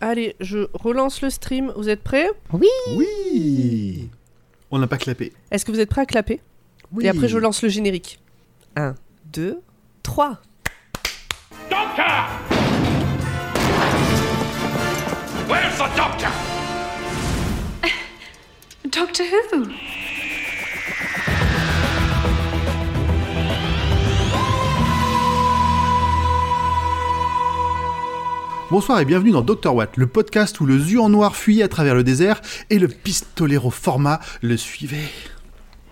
Allez, je relance le stream. Vous êtes prêts? Oui On n'a pas clapé. Est-ce que vous êtes prêts à clapper? Oui Et après, je lance le générique. 1, 2, 3. Doctor! Where's the doctor? Doctor Who? Bonsoir et bienvenue dans Dr Watt, le podcast où le zu en noir fuyait à travers le désert et le pistolero format le suivait.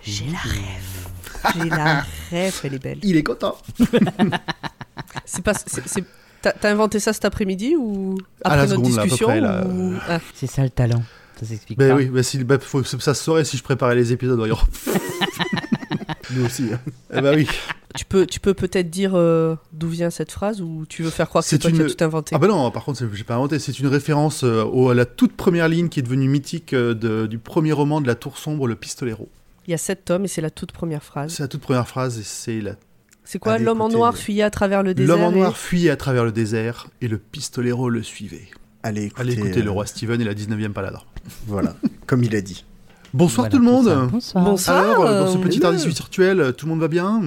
J'ai la rêve. J'ai la rêve, elle est belle. Il est content. C'est pas. c'est- c'est- T'as t'as inventé ça cet après-midi ou À après la notre seconde, à discussion là. ou- Ah, C'est ça le talent. Ça s'explique Ben pas. oui, si, bah, faut- ça se saurait si je préparais les épisodes. Nous aussi. hein. eh bah oui. Tu peux, tu peux peut-être dire euh, d'où vient cette phrase ou tu veux faire croire que c'est toi qui as une- tout inventé? Ah bah non, par contre, j'ai pas inventé. C'est une référence euh, au- à la toute première ligne qui est devenue mythique euh, de- du premier roman de la Tour Sombre, le pistolero. Il y a sept tomes et c'est la toute première phrase. C'est la toute première phrase et c'est la C'est quoi? L'homme en noir fuyait à travers le désert. L'homme en et- noir fuyait à travers le désert et le pistolero le suivait. Allez, écoutez, Allez écouter euh, le roi Steven et la 19e paladin. Voilà, comme il a dit. Bonsoir Voilà, tout le monde. ça. Bonsoir. Bonsoir. Alors, euh, dans ce petit indice virtuel, euh, tout le monde va bien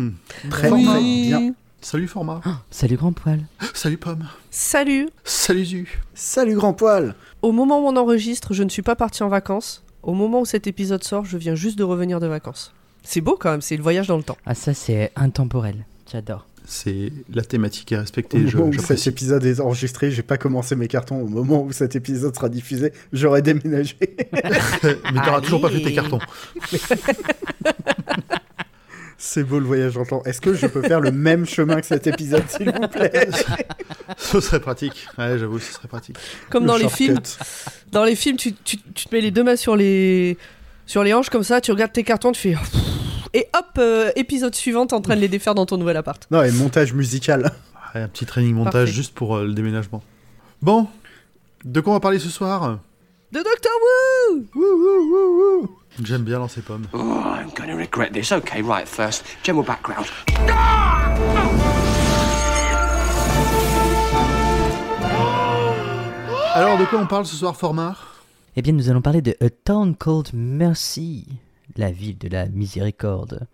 Très, Oui. bien. Salut Format. Salut grand poil. Salut Pomme. Salut. Salut Zu. Salut grand poil Au moment où on enregistre, je ne suis pas partie en vacances. Au moment où cet épisode sort, je viens juste de revenir de vacances. C'est beau quand même, c'est le voyage dans le temps. Ah ça c'est intemporel. J'adore. C'est la thématique est Au respectée. je- moment où cet épisode est enregistré, j'ai pas commencé mes cartons. Au moment où cet épisode sera diffusé, j'aurai déménagé. Mais t'auras toujours pas fait tes cartons. C'est beau le voyage dans le temps. Est-ce que je peux faire le même chemin que cet épisode, s'il vous plaît? Ce serait pratique. Ouais, j'avoue, ce serait pratique. Comme Le dans les films. Dans les films, tu, tu- tu te mets les deux mains sur les, sur les hanches comme ça, tu regardes tes cartons, tu fais. Et hop, euh, épisode suivant, t'es en train de les défaire dans ton nouvel appart. Non, et montage musical. Ouais, un petit training montage Parfait. juste pour euh, le déménagement. Bon, de quoi on va parler ce soir? De Doctor Who. J'aime bien lancer Pomme. Oh, I'm going to regret this. Okay, right, first, general background. Alors, de quoi on parle ce soir, Format Eh bien nous allons parler de A Town Called Mercy, la ville de la miséricorde.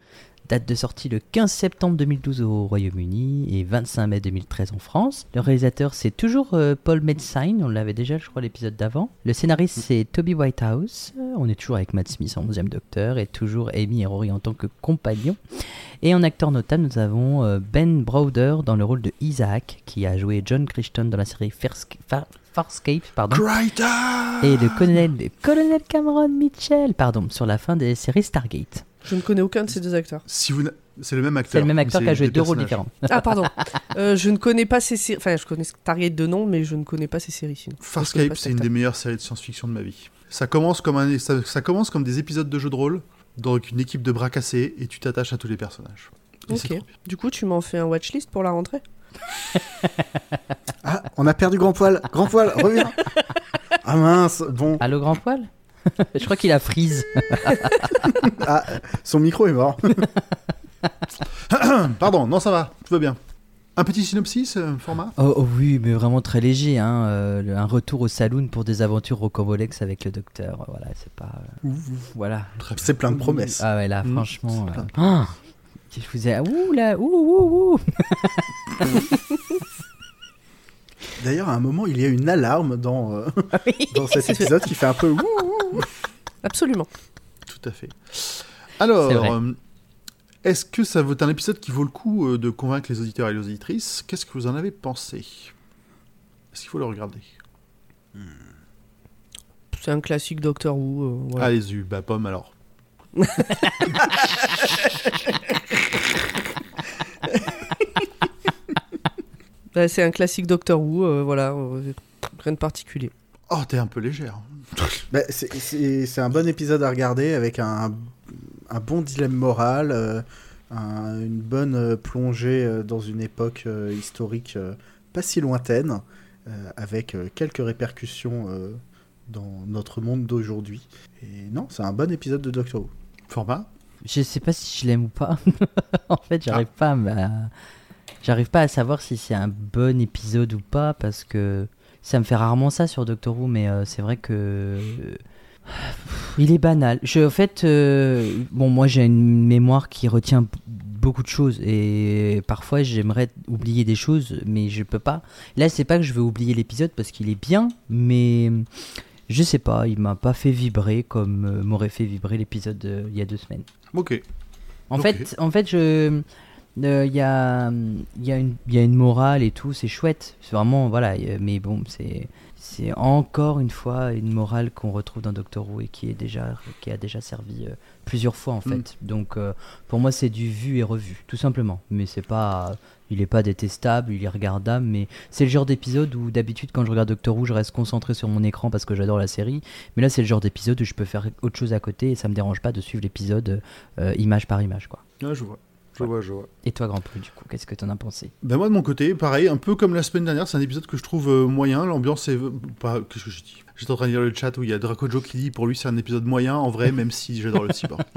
Date de sortie le 15 septembre 2012 au Royaume-Uni et 25 mai 2013 en France. Le réalisateur c'est toujours euh, Paul Medsine, on l'avait déjà je crois l'épisode d'avant. Le scénariste c'est Toby Whitehouse, Euh, on est toujours avec Matt Smith en 11e docteur et toujours Amy et Rory en tant que compagnons. Et en acteur notable nous avons euh, Ben Browder dans le rôle de Isaac qui a joué John Crichton dans la série Farsca- Far- Farscape. Pardon. Crichton Et le colonel, le colonel Cameron Mitchell, pardon, sur la fin des séries Stargate. Je ne connais aucun de ces deux acteurs. Si vous C'est le même acteur. C'est le même acteur qui a joué deux rôles différents. Ah, pardon. Euh, je ne connais pas ces séries. Enfin, je connais Stargate de nom, mais je ne connais pas ces séries sinon. Farscape, c'est une des meilleures séries de science-fiction de ma vie. Ça commence comme un, ça, ça commence comme des épisodes de jeux de rôle, donc une équipe de bras cassés, et tu t'attaches à tous les personnages. Et Ok. Du coup, tu m'en fais un watchlist pour la rentrée? Ah, on a perdu grand poil. Grand poil, reviens. Ah mince, bon. Allô, grand poil? Je crois qu'il a freeze. Ah, son micro est mort. Pardon, non, ça va, tout va bien. Un petit synopsis, euh, format? Oh, oh oui, mais vraiment très léger. Hein, euh, le- un retour au saloon pour des aventures rocambolesques avec le docteur. Voilà, c'est pas. euh, Voilà. C'est plein de promesses. Ah ouais, là, Mmh, franchement. euh, ah, je vous ai. Ouh là, ouh, ouh, ouh. D'ailleurs, à un moment, il y a une alarme dans, euh, dans cet épisode qui fait un peu. ouh. Absolument. Tout à fait. Alors, euh, est-ce que ça vaut un épisode qui vaut le coup euh, de convaincre les auditeurs et les auditrices? Qu'est-ce que vous en avez pensé? Est-ce qu'il faut le regarder? C'est un classique Doctor Who. euh, voilà. Allez-y, bah pomme alors. Bah, c'est un classique Doctor Who, euh, voilà. euh, rien de particulier. Oh, t'es un peu légère. Bah, c'est- un bon épisode à regarder avec un, un bon dilemme moral, euh, un- une bonne euh, plongée euh, dans une époque euh, historique euh, pas si lointaine, euh, avec euh, quelques répercussions euh, dans notre monde d'aujourd'hui. Et non, c'est un bon épisode de Doctor Who. Format Je sais pas si je l'aime ou pas. en fait, j'arrive pas à, me- à- j'arrive pas à savoir si c'est un bon épisode ou pas parce que ça me fait rarement ça sur Doctor Who, mais euh, c'est vrai que. Il est banal. Je, en fait, euh, bon, moi j'ai une mémoire qui retient beaucoup de choses et parfois j'aimerais oublier des choses, mais je peux pas. Là, c'est pas que je veux oublier l'épisode parce qu'il est bien, mais je sais pas, il m'a pas fait vibrer comme euh, m'aurait fait vibrer l'épisode il y a deux semaines. Ok. En fait, en fait, je euh, il y a il y a une il y a une morale et tout, c'est chouette. C'est vraiment voilà, y mais bon, c'est c'est encore une fois une morale qu'on retrouve dans Doctor Who et qui est déjà qui a déjà servi euh, plusieurs fois en fait. Mm. Donc euh, pour moi, c'est du vu et revu, tout simplement. Mais c'est pas il est pas détestable, il est regardable, mais c'est le genre d'épisode où d'habitude quand je regarde Doctor Who, je reste concentré sur mon écran parce que j'adore la série. Mais là, c'est le genre d'épisode où je peux faire autre chose à côté et ça me dérange pas de suivre l'épisode euh, image par image, quoi. Je vois. Je vois, je vois. Et toi, Grand Prix, du coup, qu'est-ce que t'en as pensé? Ben moi de mon côté, pareil, un peu comme la semaine dernière, c'est un épisode que je trouve euh, moyen. L'ambiance est pas. Qu'est-ce que je dis J'étais en train de lire le chat où il y a Draco Joe qui dit pour lui c'est un épisode moyen en vrai, même si j'adore le cyborg.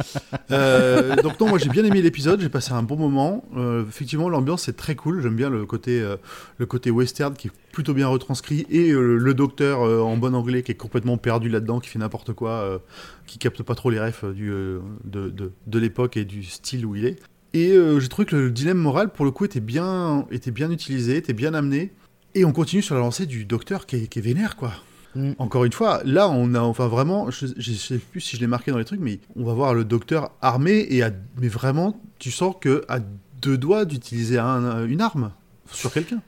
Euh, donc non, moi j'ai bien aimé l'épisode, j'ai passé un bon moment. Euh, effectivement, l'ambiance est très cool. J'aime bien le côté euh, le côté western qui est plutôt bien retranscrit et le docteur en bon anglais qui est complètement perdu là-dedans, qui fait n'importe quoi, qui capte pas trop les refs du, de, de, de l'époque et du style où il est. Et euh, j'ai trouvé que le dilemme moral, pour le coup, était bien, était bien utilisé, était bien amené. Et on continue sur la lancée du docteur qui est, qui est vénère, quoi. Mm. Encore une fois, là, on a enfin vraiment, je, je sais plus si je l'ai marqué dans les trucs, mais on va voir le docteur armé et à, mais vraiment, tu sens que à deux doigts d'utiliser un- une arme sur quelqu'un.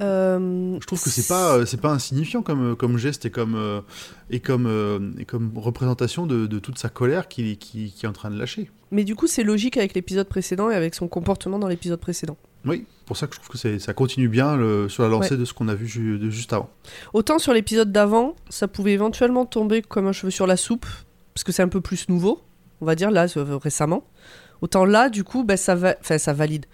Euh, Je trouve que c'est pas, euh, c'est pas insignifiant comme, comme geste et comme, euh, et comme, euh, et comme représentation de, de toute sa colère qui, qui, qui est en train de lâcher. Mais du coup, c'est logique avec l'épisode précédent et avec son comportement dans l'épisode précédent. Oui, pour ça que je trouve que ça continue bien le- sur la lancée de ce qu'on a vu ju- de juste avant. Autant sur l'épisode d'avant, ça pouvait éventuellement tomber comme un cheveu sur la soupe, parce que c'est un peu plus nouveau, on va dire, là, euh, récemment. Autant là, du coup, bah, ça, va... enfin, ça valide.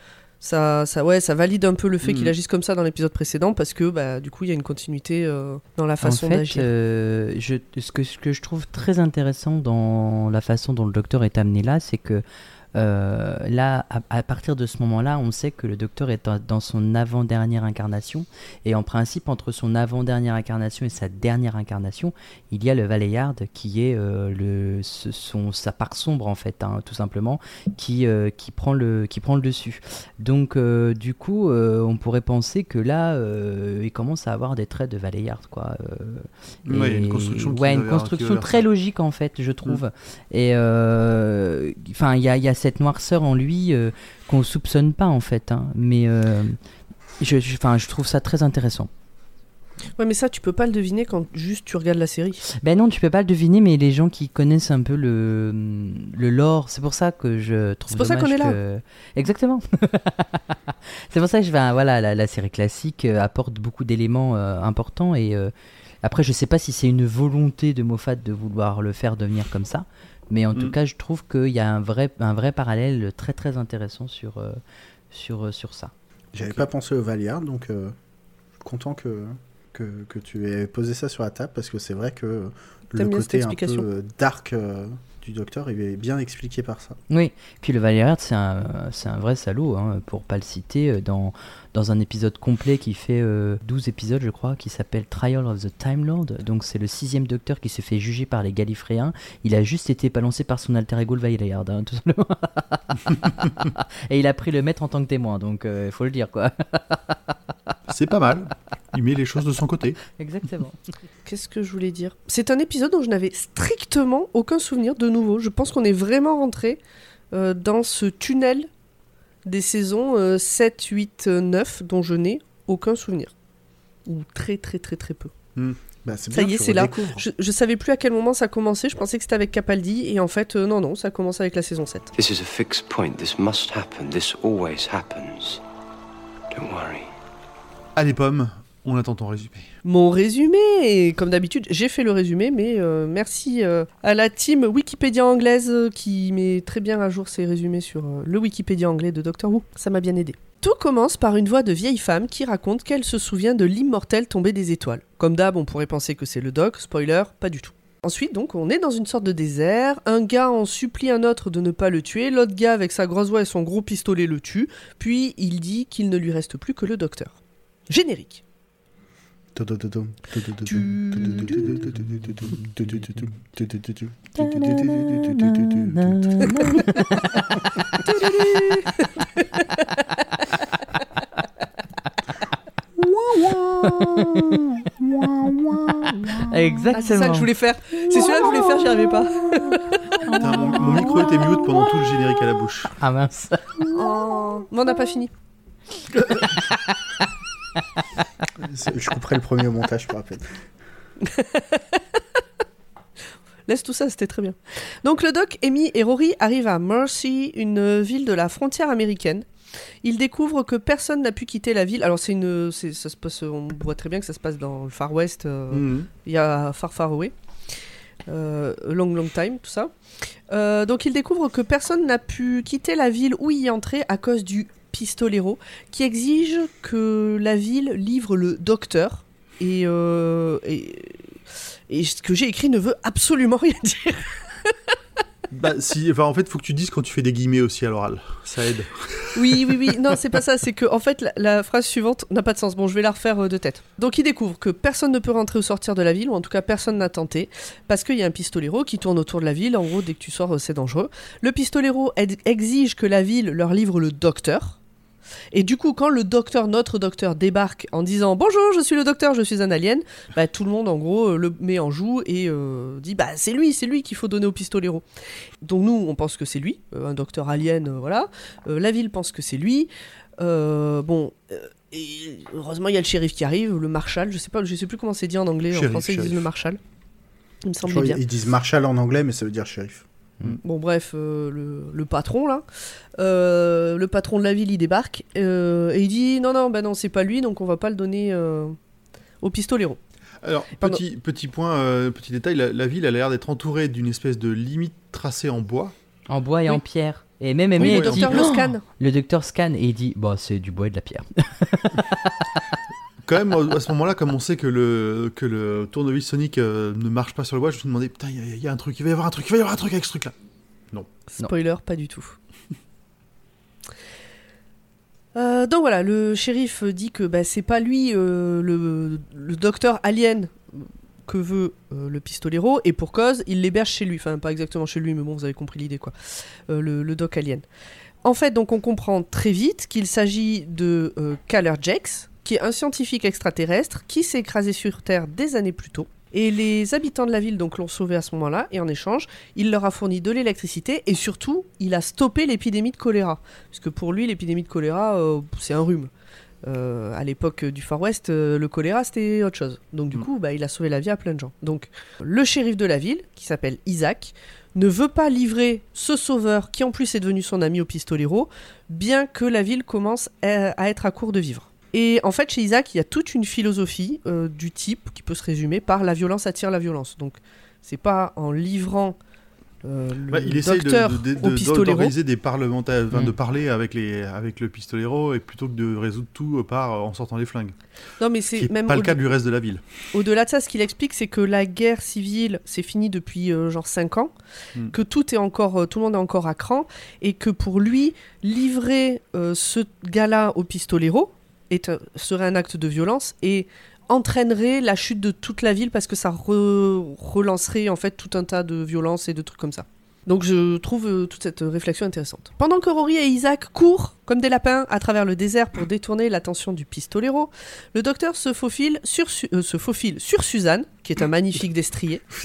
Ça, ça, ouais, ça valide un peu le fait qu'il agisse comme ça dans l'épisode précédent, parce que bah, du coup, il y a une continuité euh, dans la façon En fait, d'agir. euh, je, ce, que, ce que je trouve très intéressant dans la façon dont le docteur est amené là, c'est que euh, là, à, à partir de ce moment-là, on sait que le docteur est dans, son avant-dernière incarnation. Et en principe, entre son avant-dernière incarnation et sa dernière incarnation, il y a le Valeyard qui est euh, le, son, sa part sombre, en fait, hein, tout simplement, qui, euh, qui, prend le, qui prend le dessus. Donc, du coup, on pourrait penser que là, il commence à avoir des traits de Valeyard, quoi. Ouais, et- une construction ouais, une très logique en fait, je trouve. Et euh, enfin, il y a, y a cette noirceur en lui euh, qu'on soupçonne pas en fait. hein. Mais euh, je, je- trouve ça très intéressant. Ouais, mais ça, tu peux pas le deviner quand juste tu regardes la série. Ben non, tu peux pas le deviner, mais les gens qui connaissent un peu le, le lore, c'est pour ça que je trouve C'est pour ça qu'on est là. que- Exactement. c'est pour ça que je vais, voilà, la, la série classique euh, apporte beaucoup d'éléments euh, importants et euh, après, je sais pas si c'est une volonté de Moffat de vouloir le faire devenir comme ça, mais en tout Mm. cas, je trouve qu'il y a un vrai, un vrai parallèle très très intéressant sur, euh, sur, euh, sur ça. J'avais pas pensé au Valiard, donc euh, je suis content que, que, que tu aies posé ça sur la table parce que c'est vrai que le côté un peu euh, dark euh, du docteur, il est bien expliqué par ça. Oui, puis le Valériard, c'est un, un vrai salaud, hein, pour pas le citer, euh, dans, dans un épisode complet qui fait euh, 12 épisodes, je crois, qui s'appelle Trial of the Time Lord. Donc c'est le sixième docteur qui se fait juger par les Gallifréens. Il a juste été balancé par son alter ego, le Valériard, hein, tout simplement. Et il a pris le maître en tant que témoin, donc il faut le dire, quoi. C'est pas mal. Il met les choses de son côté. Exactement. Qu'est-ce que je voulais dire? C'est un épisode dont je n'avais strictement aucun souvenir de nouveau. Je pense qu'on est vraiment rentré euh, dans ce tunnel des saisons euh, 7, 8, euh, 9 dont je n'ai aucun souvenir. Ou très très très très peu. Bah, c'est Ça bien, y est, c'est là. Je, je savais plus à quel moment ça commençait, je pensais que c'était avec Capaldi, et en fait, euh, non, non, ça commence avec la saison 7. This is a fixed point. This must happen. This always happens. Don't worry. Allez, Pomme, on attend ton résumé. Mon résumé, comme d'habitude, j'ai fait le résumé, mais euh, merci euh, à la team Wikipédia anglaise euh, qui met très bien à jour ses résumés sur le Wikipédia anglais de Doctor Who. Ça m'a bien aidé. Tout commence par une voix de vieille femme qui raconte qu'elle se souvient de l'immortel tombé des étoiles. Comme d'hab, on pourrait penser que c'est le Doc, spoiler, pas du tout. Ensuite, donc, on est dans une sorte de désert. Un gars en supplie un autre de ne pas le tuer. L'autre gars, avec sa grosse voix et son gros pistolet, le tue. Puis il dit qu'il ne lui reste plus que le docteur. Générique. Ah, c'est ça que je voulais faire. C'est celui-là que je voulais faire, j'y arrivais pas. Putain, mon, mon micro était mute pendant tout le générique à la bouche. Ah mince. Oh. Mais on n'a pas fini. Je couperai le premier au montage pour rappel. Laisse tout ça, c'était très bien. Donc le doc, Amy et Rory arrivent à Mercy, une ville de la frontière américaine. Ils découvrent que personne n'a pu quitter la ville. Alors c'est une, c'est- ça se passe, on voit très bien que ça se passe dans le Far West. euh, Mhm. il y a Far Far Away, euh, Long Long Time, tout ça. Euh, donc il découvre que personne n'a pu quitter la ville où y entrer à cause du pistolero, qui exige que la ville livre le docteur. Et, euh, et, et ce que j'ai écrit ne veut absolument rien dire. Bah, si, enfin, en fait, faut que tu dises quand tu fais des guillemets aussi à l'oral. Ça aide. Oui, oui, oui. Non, c'est pas ça. C'est que, en fait, la, la phrase suivante n'a pas de sens. Bon, je vais la refaire euh, de tête. Donc, il découvre que personne ne peut rentrer ou sortir de la ville, ou en tout cas, personne n'a tenté, parce qu'il y a un pistolero qui tourne autour de la ville. En gros, dès que tu sors, euh, c'est dangereux. Le pistolero exige que la ville leur livre le docteur. Et du coup, quand le docteur, notre docteur, débarque en disant Bonjour, je suis le docteur, je suis un alien, bah, tout le monde, en gros, euh, le met en joue et euh, dit Bah, c'est lui, c'est lui qu'il faut donner au pistolero. Donc, nous, on pense que c'est lui, euh, un docteur alien, voilà. La ville pense que c'est lui. Bon, et heureusement, il y a le shérif qui arrive, le marshal, je sais pas, je sais plus comment c'est dit en anglais, en Shérif, français, ils disent le marshal. Il me semble bien. Ils disent Marshall en anglais, mais ça veut dire shérif. Bon, bref, euh, le, le patron, là, euh, le patron de la ville, il débarque euh, et il dit Non, non, bah non, c'est pas lui, donc on va pas le donner euh, au pistolero. Alors, petit, petit point, euh, petit détail, la, la ville a l'air d'être entourée d'une espèce de limite tracée en bois. En bois et Oui. en pierre. Et même Oui, Aimé le dit, docteur le Oh scanne. le docteur scanne et il dit Bah, c'est du bois et de la pierre. Quand même, à ce moment-là, comme on sait que le, que le tournevis sonique euh, ne marche pas sur le bois, je me suis demandé, putain, il y, a- un truc, il va y avoir un truc, il va y avoir un truc avec ce truc-là. Spoiler, pas du tout. Euh, donc voilà, le shérif dit que bah, c'est pas lui euh, le, docteur alien que veut le pistolero, et pour cause, il l'héberge chez lui. Enfin, pas exactement chez lui, mais bon, vous avez compris l'idée, quoi. Le, le doc alien. En fait, donc on comprend très vite qu'il s'agit de Kaler Jax, qui est un scientifique extraterrestre qui s'est écrasé sur Terre des années plus tôt. Et les habitants de la ville donc l'ont sauvé à ce moment-là, et en échange, il leur a fourni de l'électricité, et surtout, il a stoppé l'épidémie de choléra. Puisque pour lui, l'épidémie de choléra, euh, c'est un rhume. Euh, à l'époque du Far West, euh, le choléra c'était autre chose. Donc du Mm. coup, bah, il a sauvé la vie à plein de gens. Donc le shérif de la ville, qui s'appelle Isaac, ne veut pas livrer ce sauveur, qui en plus est devenu son ami au pistolero, bien que la ville commence à, à être à court de vivres. Et en fait, chez Isaac, il y a toute une philosophie euh, du type qui peut se résumer par la violence attire la violence. Donc c'est pas en livrant euh, le Bah, il essaye docteur de- de- au de- pistolero. d'organiser des parlementaires, enfin, Mm. de parler avec, les, avec le pistolero, et plutôt que de résoudre tout euh, par, en sortant les flingues. Non, mais c'est même pas le cas du reste de la ville. Au-delà de ça, ce qu'il explique, c'est que la guerre civile, c'est fini depuis euh, genre 5 ans, Hmm. que tout est encore, euh, tout le monde est encore à cran, et que pour lui, livrer ce gars-là au pistolero est, serait un acte de violence et entraînerait la chute de toute la ville parce que ça re- relancerait en fait tout un tas de violences et de trucs comme ça. Donc je trouve euh, toute cette réflexion intéressante. Pendant que Rory et Isaac courent comme des lapins à travers le désert pour détourner l'attention du pistolero, le docteur se faufile sur, Su- euh, se faufile sur Suzanne, qui est un magnifique destrier.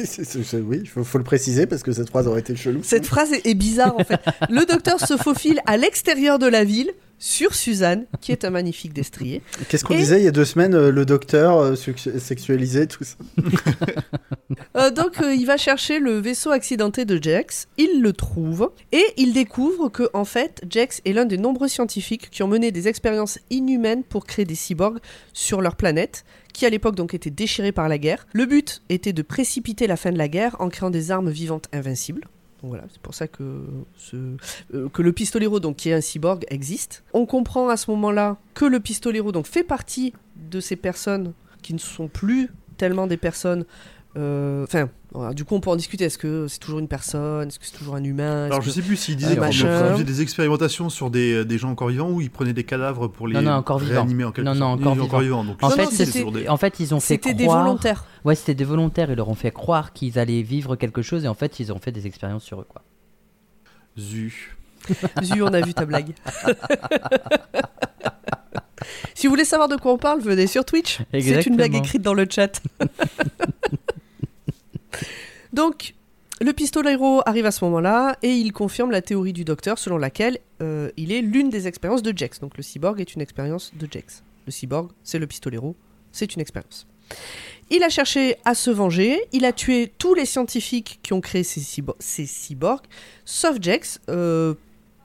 Oui, il faut, faut le préciser parce que cette phrase aurait été chelou. Cette phrase est, est bizarre en fait. Le docteur se faufile à l'extérieur de la ville sur Suzanne, qui est un magnifique destrier. Qu'est-ce qu'on Et- disait il y a deux semaines, euh, le docteur euh, sexualisé, tout ça Euh, donc il va chercher le vaisseau accidenté de Jax, il le trouve et il découvre que en fait Jax est l'un des nombreux scientifiques qui ont mené des expériences inhumaines pour créer des cyborgs sur leur planète, qui à l'époque donc était déchirée par la guerre. Le but était de précipiter la fin de la guerre en créant des armes vivantes invincibles. Donc voilà, c'est pour ça que, ce, euh, que le pistolero, donc, qui est un cyborg, existe. On comprend à ce moment-là que le pistolero donc, fait partie de ces personnes qui ne sont plus tellement des personnes Euh, Enfin, voilà, du coup, on peut en discuter. Est-ce que c'est toujours une personne? Est-ce que c'est toujours un humain? Alors que- je sais plus s'il disait qu'il faisait des expérimentations sur des, des gens encore vivants ou il prenait des cadavres pour les Non, non, encore vivants. réanimer en quelque Non, non, sorte. encore Oui, vivants. Donc, En des- En fait, ils ont fait C'était des croire... volontaires. Ouais, c'était des volontaires. Ils leur ont fait croire qu'ils allaient vivre quelque chose et en fait, ils ont fait des expériences sur eux, quoi. Zu. Zu, on a vu ta blague. si vous voulez savoir de quoi on parle, venez sur Twitch. C'est une blague écrite dans le chat. Donc, le pistolero arrive à ce moment-là et il confirme la théorie du docteur selon laquelle euh, il est l'une des expériences de Jex. Donc, le cyborg est une expérience de Jex. Le cyborg, c'est le pistolero, c'est une expérience. Il a cherché à se venger, il a tué tous les scientifiques qui ont créé ces, cybo- ces cyborgs, sauf Jex, euh,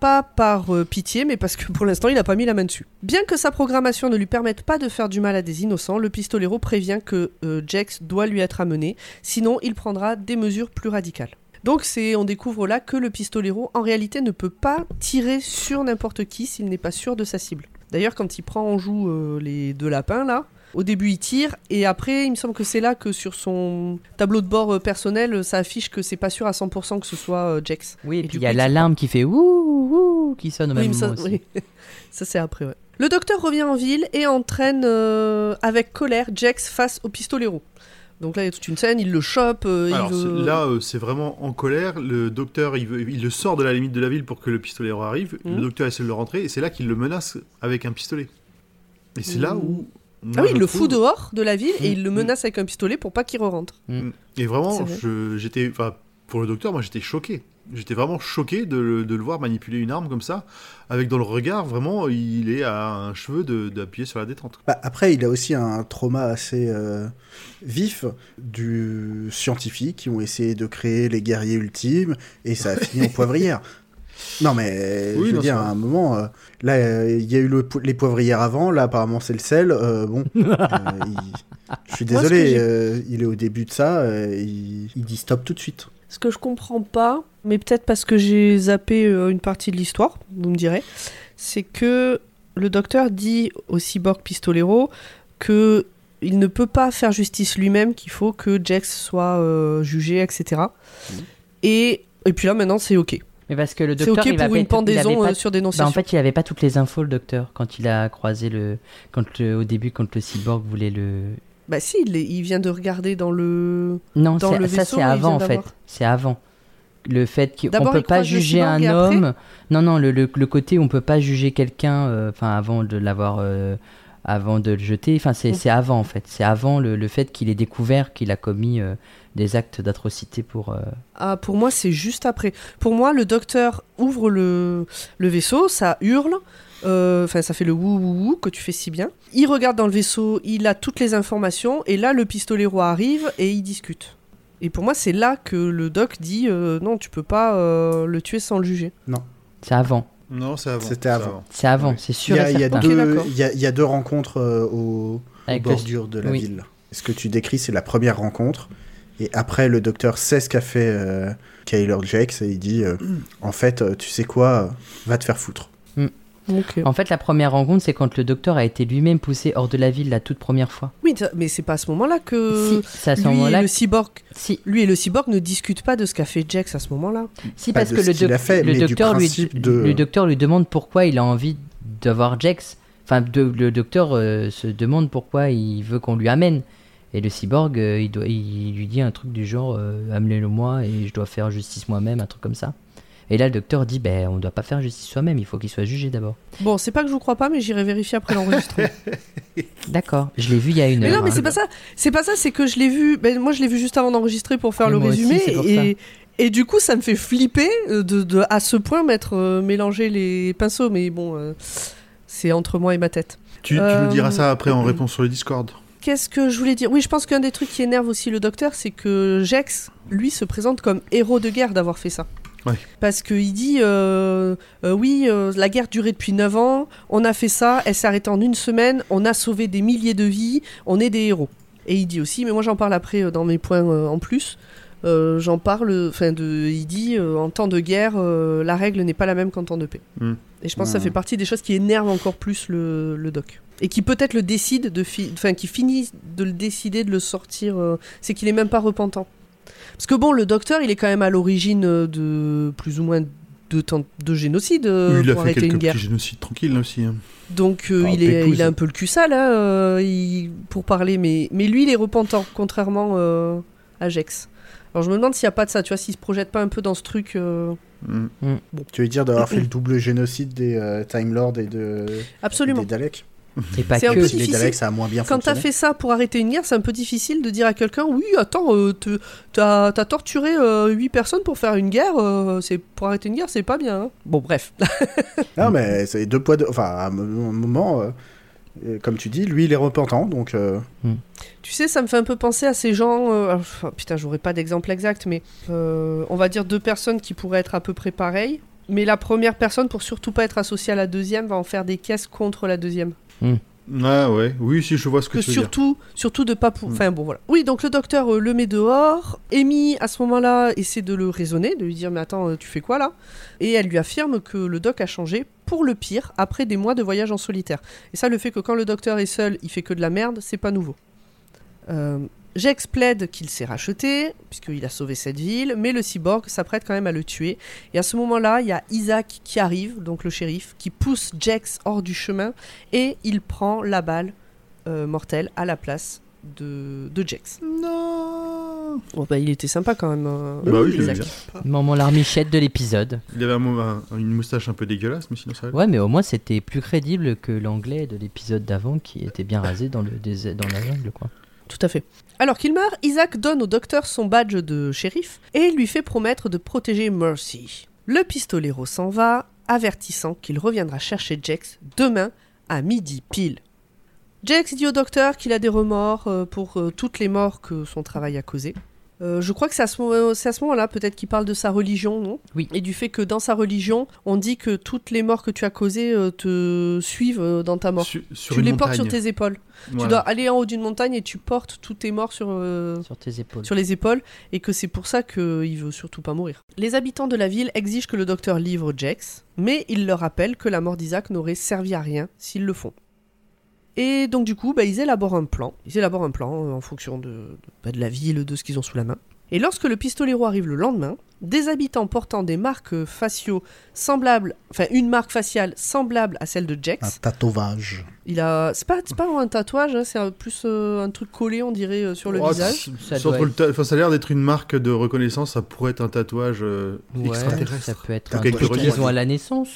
pas par euh, pitié, mais parce que pour l'instant, il n'a pas mis la main dessus. Bien que sa programmation ne lui permette pas de faire du mal à des innocents, le pistolero prévient que euh, Jex doit lui être amené, sinon il prendra des mesures plus radicales. Donc c'est, on découvre là que le pistolero en réalité ne peut pas tirer sur n'importe qui s'il n'est pas sûr de sa cible. D'ailleurs quand il prend en joue euh, les deux lapins là, au début il tire et après il me semble que c'est là que sur son tableau de bord euh, personnel euh, ça affiche que c'est pas sûr à 100% que ce soit euh, Jex. Oui, et, Et puis il y a il l'alarme qui fait ouh, ouh, qui sonne au Oui, même ça, moment oui. Ça, c'est après, ouais. Le docteur revient en ville et entraîne euh, avec colère Jex face au pistolero. Donc là, il y a toute une scène, il le chope. euh, il Alors veut- c'est- là, euh, c'est vraiment en colère. Le docteur, il, veut- il le sort de la limite de la ville pour que le pistolero arrive. Le docteur essaie de le rentrer et c'est là qu'il le menace avec un pistolet. Et c'est là où. Moi, ah oui, il le fout dehors de la ville et Mm. il le menace avec un pistolet pour pas qu'il re-rentre. Et vraiment, C'est vrai. je- j'étais. Enfin, pour le docteur, moi j'étais choqué. J'étais vraiment choqué de le, de le voir manipuler une arme comme ça, avec dans le regard, vraiment, il est à un cheveu de- d'appuyer sur la détente. Bah, après, il a aussi un trauma assez euh, vif du scientifique qui ont essayé de créer les guerriers ultimes et ça a fini en poivrière. Non mais Oui, je veux dire à un moment euh, là euh, il y a eu le les poivrières avant là apparemment c'est le sel euh, bon euh, il- je suis désolé euh, il est au début de ça euh, il... il dit stop tout de suite Ce que je comprends pas, mais peut-être parce que j'ai zappé une partie de l'histoire, vous me direz, c'est que le docteur dit au cyborg pistolero que il ne peut pas faire justice lui-même, qu'il faut que Jex soit euh, jugé, etc. Et, et puis là, maintenant, c'est OK. Mais parce que le C'est docteur, OK il pour avait- une pendaison euh, sur Bah, dénonciation. en fait, il avait pas toutes les infos, le docteur, quand il a croisé le. Quand le- au début, quand le cyborg voulait le. Bah si, il, est- il vient de regarder dans le... Non, Dans c'est- le ça c'est avant en fait. C'est avant. Le fait qu'on D'abord, peut pas juger un après homme. Non, non, le, le- le côté où on peut pas juger quelqu'un euh, enfin avant de l'avoir. euh, avant de le jeter. Enfin, c'est c'est avant en fait. C'est avant le, le fait qu'il ait découvert qu'il a commis euh, des actes d'atrocité pour. euh, Ah, pour moi, c'est juste après. Pour moi, le docteur ouvre le, le vaisseau, ça hurle, euh, enfin, ça fait le wou wou wou que tu fais si bien. Il regarde dans le vaisseau, il a toutes les informations, et là, le pistolero arrive et il discute. Et pour moi, c'est là que le doc dit euh, non, tu peux pas euh, le tuer sans le juger. C'est avant. Non, c'est avant. C'était avant. C'est avant, Oui. c'est sûr y il y y a, il y a deux rencontres euh, au, le- bordures de la oui. ville ce que tu décris c'est la première rencontre et après le docteur sait ce qu'a fait euh, Kyler Jakes et il dit euh, en fait euh, tu sais quoi euh, va te faire foutre Ok. En fait, la première rencontre, c'est quand le docteur a été lui-même poussé hors de la ville la toute première fois. Oui, mais c'est pas à ce moment-là que si, c'est à ce lui et moment-là. le cyborg, Si, lui et le cyborg ne discutent pas de ce qu'a fait Jax à ce moment-là. si Pas parce que le, doc- fait, docteur lui, de- le docteur lui demande pourquoi il a envie d'avoir Jax. Enfin, de- le docteur euh, se demande pourquoi il veut qu'on lui amène. Et le cyborg, euh, il, doit, il lui dit un truc du genre euh, amenez-le moi et je dois faire justice moi-même, un truc comme ça. Et là, le docteur dit ben, on doit pas faire justice soi-même, il faut qu'il soit jugé d'abord. Bon, c'est pas que je vous crois pas, mais j'irai vérifier après l'enregistrement. D'accord, je l'ai vu il y a une Mais heure. non, mais hein. c'est pas ça. C'est pas ça, c'est que je l'ai vu. Ben, moi, je l'ai vu juste avant d'enregistrer pour faire le aussi, résumé. et, et du coup, ça me fait flipper de, de- à ce point mettre euh, mélanger les pinceaux. Mais bon, euh, c'est entre moi et ma tête. Tu, tu nous diras ça après en réponse sur le Discord. Qu'est-ce que je voulais dire? Oui, je pense qu'un des trucs qui énerve aussi le docteur, c'est que Jex, lui, se présente comme héros de guerre d'avoir fait ça. Ouais. Parce qu'il dit euh, euh, Oui, euh, la guerre durait depuis 9 ans, on a fait ça, elle s'est arrêtée en une semaine, on a sauvé des milliers de vies, on est des héros. Et il dit aussi, mais moi j'en parle après dans mes points en plus, Euh, J'en parle, enfin, il dit euh, en temps de guerre, euh, la règle n'est pas la même qu'en temps de paix. Mm. Et je pense que ça Mm. fait partie des choses qui énervent encore plus le, le doc. Et qui peut-être le décide de, fi- enfin, qui finit de le décider de le sortir, euh, c'est qu'il est même pas repentant. Parce que bon, le docteur, il est quand même à l'origine de plus ou moins de, temps- de génocide euh, il a pour fait arrêter une guerre. tranquilles là aussi. hein. Donc euh, il, est, il a un peu le cul sale hein, euh, il- pour parler, mais, mais lui il est repentant, contrairement euh, à Jex. Alors je me demande s'il n'y a pas de ça, tu vois, s'il se projette pas un peu dans ce truc. euh, Mm. Tu veux dire d'avoir fait le double génocide des euh, Time Lords et de, Absolument. des Daleks Et pas C'est un que. peu Les. Daleks, ça a moins bien Quand t'as fait ça pour arrêter une guerre, c'est un peu difficile de dire à quelqu'un Oui, attends, euh, t'as t'as torturé 8 personnes pour faire une guerre, euh, c'est pour arrêter une guerre, c'est pas bien. hein. Bon, bref. Non, mais c'est deux poids, deux... Enfin, à un moment, comme tu dis, lui, il est repentant, donc... euh, Tu sais, ça me fait un peu penser à ces gens. euh, enfin, putain, j'aurais pas d'exemple exact, mais euh, on va dire deux personnes qui pourraient être à peu près pareilles. Mais la première personne, pour surtout pas être associée à la deuxième, va en faire des caisses contre la deuxième. Ah ouais, oui, si je vois ce que, Que tu veux dire. surtout, de pas pour. Mm. Enfin bon, voilà. Oui, donc le docteur euh, le met dehors. Amy, à ce moment-là, essaie de le raisonner, de lui dire Mais attends, euh, tu fais quoi là? Et elle lui affirme que le doc a changé pour le pire après des mois de voyage en solitaire. Et ça, le fait que quand le docteur est seul, il fait que de la merde, c'est pas nouveau. Euh, Jex plaide qu'il s'est racheté, puisqu'il a sauvé cette ville, mais le cyborg s'apprête quand même à le tuer. Et à ce moment-là, il y a Isaac qui arrive, donc le shérif, qui pousse Jex hors du chemin, et il prend la balle euh, mortelle à la place de, de Jex. Non Bon, bah, il était sympa quand même, euh, Bah oui, je Isaac. Moment larmichette de l'épisode. Il avait un, un- une moustache un peu dégueulasse, mais sinon ça allait. Ouais, mais au moins c'était plus crédible que l'anglais de l'épisode d'avant qui était bien rasé dans, le dans la jungle, quoi. Tout à fait. Alors qu'il meurt, Isaac donne au docteur son badge de shérif et lui fait promettre de protéger Mercy. Le pistolero s'en va, avertissant qu'il reviendra chercher Jex demain à midi pile. Jex dit au docteur qu'il a des remords euh, pour euh, toutes les morts que son travail a causées. Euh, je crois que c'est à ce, moment- c'est à ce moment-là peut-être qu'il parle de sa religion, non? Oui. Et du fait que dans sa religion, on dit que toutes les morts que tu as causées euh, te suivent euh, dans ta mort. Su- sur tu une les portes sur tes épaules. Tu dois aller en haut d'une montagne et tu portes tous tes morts sur, euh, Sur tes épaules. sur les épaules et que c'est pour ça qu'il veut surtout pas mourir. Les habitants de la ville exigent que le docteur livre Jex, mais il leur rappelle que la mort d'Isaac n'aurait servi à rien s'ils le font. Et donc du coup, bah, ils élaborent un plan. Ils élaborent un plan euh, en fonction de, de, bah, de la ville, de ce qu'ils ont sous la main. Et lorsque le pistolero arrive le lendemain, des habitants portant des marques faciaux semblables, enfin une marque faciale semblable à celle de Un Jex, tatouage. il a, c'est pas, c'est pas vraiment un tatouage, hein, c'est un- plus euh, un truc collé, on dirait, euh, sur le Oh, visage. Ça doit le ta- enfin, ça a l'air d'être une marque de reconnaissance, ça pourrait être un tatouage euh, Ouais, extraterrestre. ça peut être un truc qu'ils ont à la naissance.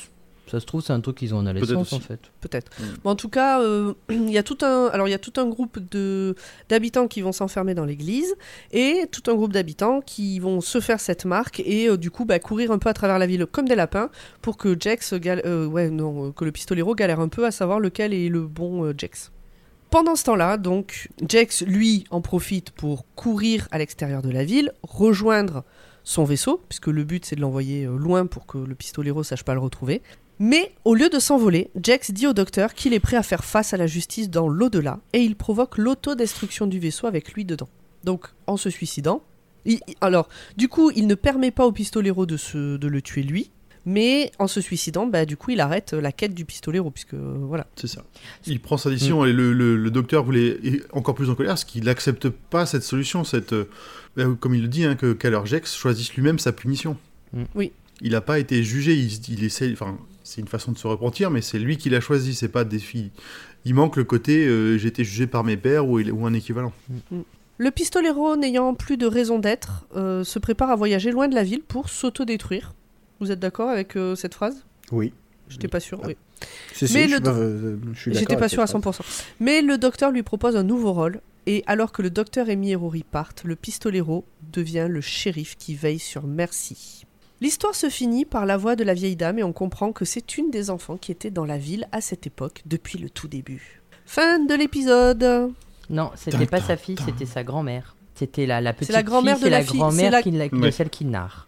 Ça se trouve, c'est un truc qu'ils ont Peut-être naissance en fait. peut-être. Mm. Mais en tout cas, euh, il y a tout un, alors il y a tout un groupe de d'habitants qui vont s'enfermer dans l'église et tout un groupe d'habitants qui vont se faire cette marque et euh, du coup bah, courir un peu à travers la ville comme des lapins pour que gal- euh, ouais non, que le pistolero galère un peu à savoir lequel est le bon euh, Jex. Pendant ce temps-là, donc, Jex, lui, en profite pour courir à l'extérieur de la ville, rejoindre son vaisseau, puisque le but c'est de l'envoyer loin pour que le pistolero sache pas le retrouver. Mais au lieu de s'envoler, Jex dit au docteur qu'il est prêt à faire face à la justice dans l'au-delà et il provoque l'autodestruction du vaisseau avec lui dedans. Donc, en se suicidant, il- alors, du coup, il ne permet pas au pistolero de, se, de le tuer lui, mais en se suicidant, bah, du coup, il arrête la quête du pistolero, puisque euh, voilà. C'est ça. Il prend sa décision et le, le- le docteur voulait est encore plus en colère parce qu'il n'accepte pas cette solution, cette, euh, euh, comme il le dit, hein, que Callerjex choisisse lui-même sa punition. Mm. Oui. Il n'a pas été jugé, il, il essaie, enfin, c'est une façon de se repentir, mais c'est lui qui l'a choisi, c'est pas des filles. Il manque le côté euh, j'ai été jugé par mes pères ou, ou un équivalent. Le pistolero, n'ayant plus de raison d'être, euh, se prépare à voyager loin de la ville pour s'autodétruire. Vous êtes d'accord avec euh, cette phrase? Oui. J'étais pas sûr, oui. Si, si, Mais je, le J'étais pas sûr à cette 100%. Mais le docteur lui propose un nouveau rôle, et alors que le docteur Amy et Rory partent, le pistolero devient le shérif qui veille sur Mercy. L'histoire se finit par la voix de la vieille dame et on comprend que c'est une des enfants qui était dans la ville à cette époque depuis le tout début. Fin de l'épisode. Non, c'était pas sa fille, c'était sa grand-mère. C'était la, la petite la grand-mère fille, de c'est la la fille, grand-mère c'est la- qui la- de Ouais. celle qui narre.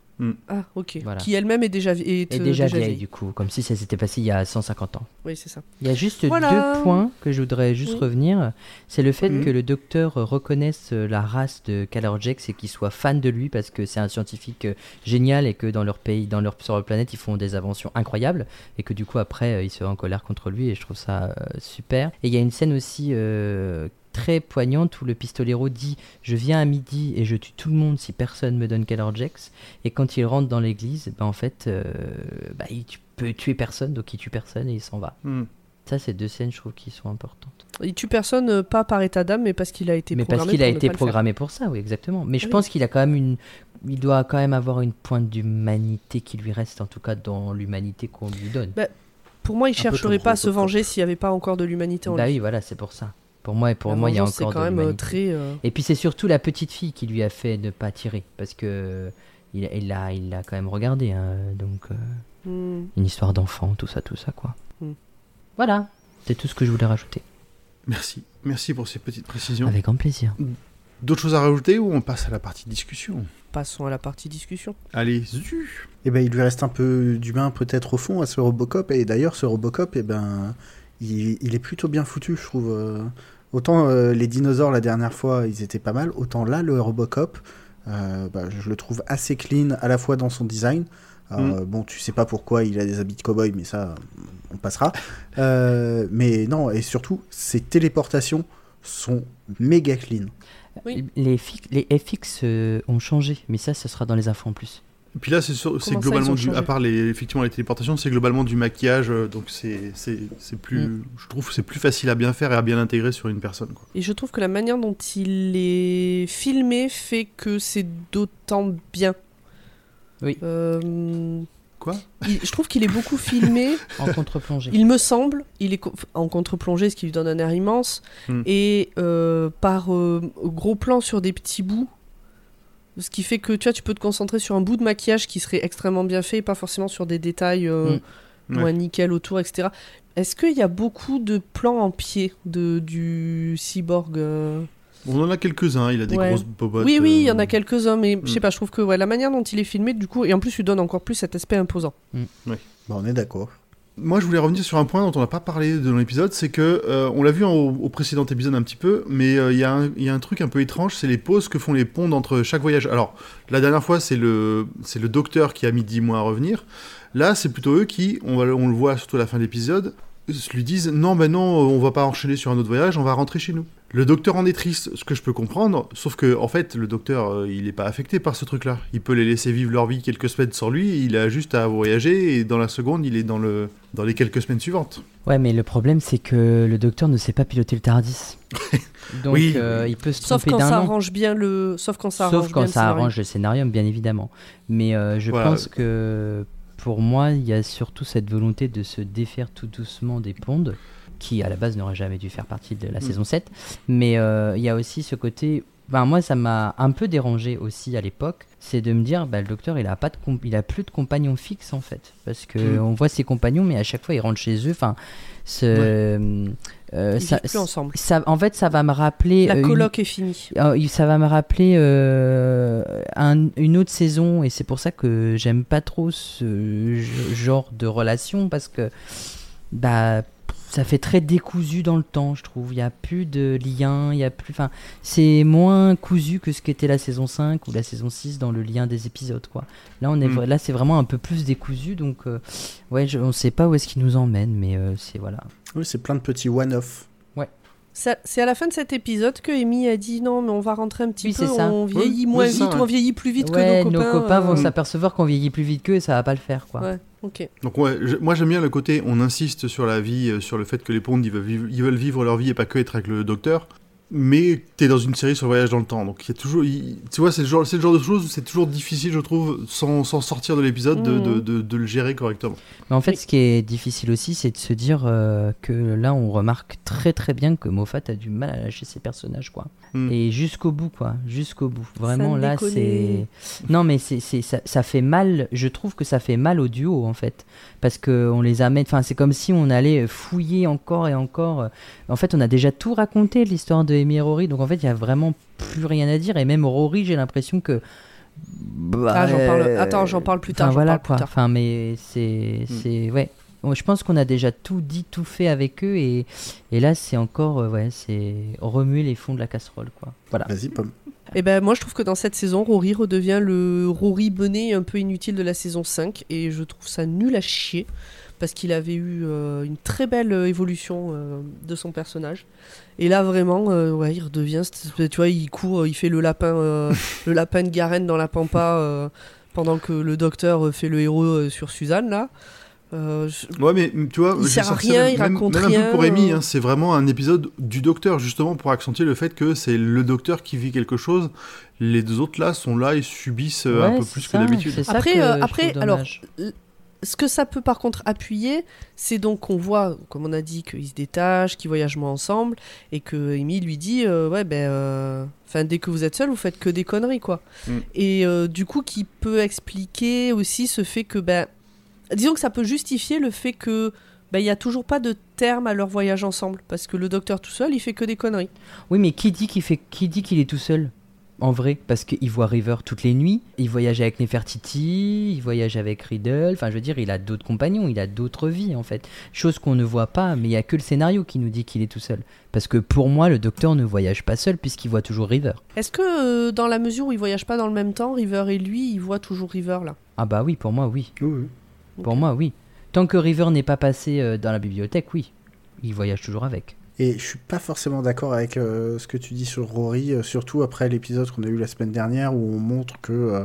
Ah, ok. Voilà. Qui elle-même est déjà, est, Et euh, déjà, déjà vieille, du coup, comme si ça s'était passé il y a 150 ans. Oui, c'est ça. Il y a juste Voilà. deux points que je voudrais juste Oui. revenir. C'est le fait Mhm. que le docteur reconnaisse euh, la race de Calorgex et qu'il soit fan de lui parce que c'est un scientifique euh, génial et que dans leur pays, dans leur, sur leur planète, ils font des inventions incroyables et que du coup après il se en colère contre lui et je trouve ça euh, super. Et il y a une scène aussi euh, très poignante où le pistolero dit je viens à midi et je tue tout le monde si personne me donne Calorgex et quand il rentre dans l'église, ben, en fait euh, bah, il tu- peut tuer personne donc il tue personne et il s'en va. Hmm. Ça, c'est deux scènes, je trouve, qui sont importantes. Il tue personne, euh, pas par état d'âme, mais parce qu'il a été Mais programmé parce qu'il a pour ne été programmé pour ça, oui, exactement. Mais je Oui. pense qu'il a quand même une. Il doit quand même avoir une pointe d'humanité qui lui reste, en tout cas dans l'humanité qu'on lui donne. Pour moi, il peu chercherait pas à se venger s'il n'y avait pas encore de l'humanité en bah lui. oui, voilà, c'est pour ça. Pour moi, pour La moi, il y a encore quand de même euh, très. euh, Et puis c'est surtout la petite fille qui lui a fait ne pas tirer, parce que il a- il l'a il l'a quand même regardé, hein, donc euh, hmm. une histoire d'enfant, tout ça, tout ça, quoi. Hmm. Voilà, c'est tout ce que je voulais rajouter. Merci. Merci pour ces petites précisions. Avec grand plaisir. D'autres choses à rajouter ou on passe à la partie discussion? Passons à la partie discussion. Allez, zu. Et ben il lui reste un peu d'humain peut-être au fond à ce Robocop et d'ailleurs ce Robocop et ben il, il est plutôt bien foutu je trouve. Autant euh, les dinosaures la dernière fois ils étaient pas mal, autant là le Robocop euh, bah, je le trouve assez clean à la fois dans son design. Alors, euh, Bon tu sais pas pourquoi il a des habits de cowboy mais ça on passera. Euh, mais non et surtout ses téléportations sont méga clean. Oui. Les, les FX euh, ont changé, mais ça, ce sera dans les infos en plus. Et puis là, c'est ça, globalement du, à part les, effectivement les téléportations, c'est globalement du maquillage, euh, donc c'est c'est c'est plus, Mm. je trouve que c'est plus facile à bien faire et à bien intégrer sur une personne. Quoi. Et je trouve que la manière dont il est filmé fait que c'est d'autant bien. Oui. Euh, Quoi? il- Je trouve qu'il est beaucoup filmé. En contre-plongée. Il me semble, il est co- en contre-plongée, ce qui lui donne un air immense, Hmm. et euh, par euh, gros plan sur des petits bouts. Ce qui fait que tu vois, tu peux te concentrer sur un bout de maquillage qui serait extrêmement bien fait, et pas forcément sur des détails euh, moins Ouais. nickel autour, etc. Est-ce qu'il y a beaucoup de plans en pied de, du cyborg euh? On en a quelques-uns, il a des Ouais. grosses bobottes. Oui, oui, il y en euh, a quelques-uns, mais je sais hmm. pas, je trouve que ouais, la manière dont il est filmé, du coup, et en plus, lui donne encore plus cet aspect imposant. Bah, on est d'accord. Moi, je voulais revenir sur un point dont on n'a pas parlé dans l'épisode, c'est que euh, on l'a vu au, précédent épisode un petit peu, mais euh, il y, a un- truc un peu étrange, c'est les pauses que font les ponts entre chaque voyage. Alors, la dernière fois, c'est le, docteur qui a mis 10 mois à revenir. Là, c'est plutôt eux qui, on le voit surtout à la fin de l'épisode, lui disent non, ben non, on va pas enchaîner sur un autre voyage, on va rentrer chez nous. Le docteur en est triste, ce que je peux comprendre, sauf que en fait, le docteur, euh, il est pas affecté par ce truc-là. Il peut les laisser vivre leur vie quelques semaines sans lui, il a juste à voyager et dans la seconde, il est dans le dans les quelques semaines suivantes. Ouais, mais le problème, c'est que le docteur ne sait pas piloter le Tardis. Donc, Oui. euh, il peut se Sauf tromper quand d'un ça an. arrange bien le. Sauf quand ça Sauf arrange quand bien le ça scénario. arrange le scénario, bien évidemment. Mais euh, je Voilà. pense que pour moi, il y a surtout cette volonté de se défaire tout doucement des pondes, qui à la base n'aurait jamais dû faire partie de la Mm. saison 7. Mais euh, il y a aussi ce côté. Ben, moi, ça m'a un peu dérangé aussi à l'époque, c'est de me dire, bah, le docteur, il a pas de il a plus de compagnons fixes en fait, parce que Mm. on voit ses compagnons, mais à chaque fois, ils rentrent chez eux. Enfin, ce, euh, Ils ça, plus ensemble. ça- en fait, ça va me rappeler La euh, coloc est finie. ça va me rappeler euh, un- une autre saison et c'est pour ça que j'aime pas trop ce genre de relation parce que bah ça fait très décousu dans le temps je trouve il y a plus de lien il y a plus enfin c'est moins cousu que ce qu'était la saison 5 ou la saison 6 dans le lien des épisodes quoi là on est Mm. là c'est vraiment un peu plus décousu donc euh, ouais je, on sait pas où est-ce qu'il nous emmène mais euh, c'est voilà Oui, c'est plein de petits one-off. Ça- C'est à la fin de cet épisode que Amy a dit non, mais on va rentrer un petit Oui, peu, c'est ça. on vieillit Oui, moins ça, vite, ouais. on vieillit plus vite ouais, que nos copains. copains vont euh, s'apercevoir qu'on vieillit plus vite qu'eux et ça va pas le faire quoi Ouais, Donc ouais, moi j'aime bien le côté, on insiste sur la vie, euh, sur le fait que les pontes ils veulent, vivre, ils veulent vivre leur vie et pas que être avec le docteur. Mais t'es dans une série sur le voyage dans le temps, donc il y a toujours, tu vois, c'est le genre, c'est le genre de choses, où c'est toujours difficile, je trouve, sans, sans sortir de l'épisode, de, Mhm. de, de- de le gérer correctement. Mais en fait, ce qui est difficile aussi, c'est de se dire euh, que là, on remarque très très bien que Moffat a du mal à lâcher ses personnages, quoi. Mm. Et jusqu'au bout, quoi. Jusqu'au bout. Vraiment, là, c'est. Non, mais c'est, ça, ça fait mal. Je trouve que ça fait mal au duo, en fait. Parce qu'on les amène. Enfin, c'est comme si on allait fouiller encore et encore. En fait, on a déjà tout raconté, l'histoire de Amy et Rory. Donc, en fait, il y a vraiment plus rien à dire. Et même Rory, j'ai l'impression que Bah, Ah, j'en parle- euh, attends, j'en parle plus tard, Enfin, voilà parle plus quoi. tard. Enfin, mais c'est, Hmm. c'est, ouais. Bon, je pense qu'on a déjà tout dit, tout fait avec eux et, et là c'est encore, euh, ouais, c'est remuer les fonds de la casserole quoi. Voilà. Vas-y, Pomme. Et ben moi je trouve que dans cette saison, Rory redevient le Rory bené un peu inutile de la saison 5 et je trouve ça nul à chier parce qu'il avait eu euh, une très belle euh, évolution euh, de son personnage. Et là vraiment, euh, ouais, il redevient, tu vois, il court, il fait le lapin, euh, le lapin de Garen dans la pampa euh, pendant que le docteur fait le héros euh, sur Suzanne là. Euh, je- Ouais, mais tu vois, Il sert à rien, même- il raconte même un rien, peu pour Amy, euh. hein, c'est vraiment un épisode du docteur, justement, pour accentuer le fait que c'est le docteur qui vit quelque chose. Les deux autres là sont là et subissent un peu plus ça, que d'habitude. c'est ça Après, euh, après, alors. Ce que ça peut par contre appuyer, c'est donc qu'on voit, comme on a dit, qu'ils se détachent, qu'ils voyagent moins ensemble, et que Amy lui dit, euh, ouais, ben, euh, enfin, dès que vous êtes seul, vous faites que des conneries, quoi. Mm. Et euh, du coup, qui peut expliquer aussi ce fait que, ben, disons que ça peut justifier le fait que, ben, il y a toujours pas de terme à leur voyage ensemble, parce que le docteur tout seul, il fait que des conneries. Oui, mais qui dit qu'il fait, qui dit qu'il est tout seul? En vrai, parce qu'il voit River toutes les nuits, il voyage avec Nefertiti, il voyage avec Riddle. Enfin, je veux dire, il a d'autres compagnons, il a d'autres vies en fait. Chose qu'on ne voit pas, mais il y a que le scénario qui nous dit qu'il est tout seul. Parce que pour moi, le Docteur ne voyage pas seul puisqu'il voit toujours River. Est-ce que, euh, dans la mesure où ils voyagent pas dans le même temps, River et lui, ils voient toujours River, là? Ah bah oui, pour moi oui. Oui, oui. Pour moi oui. Tant que River n'est pas passé euh, dans la bibliothèque, oui. Il voyage toujours avec. Et je suis pas forcément d'accord avec euh, ce que tu dis sur Rory, euh, surtout après l'épisode qu'on a eu la semaine dernière où on montre que euh,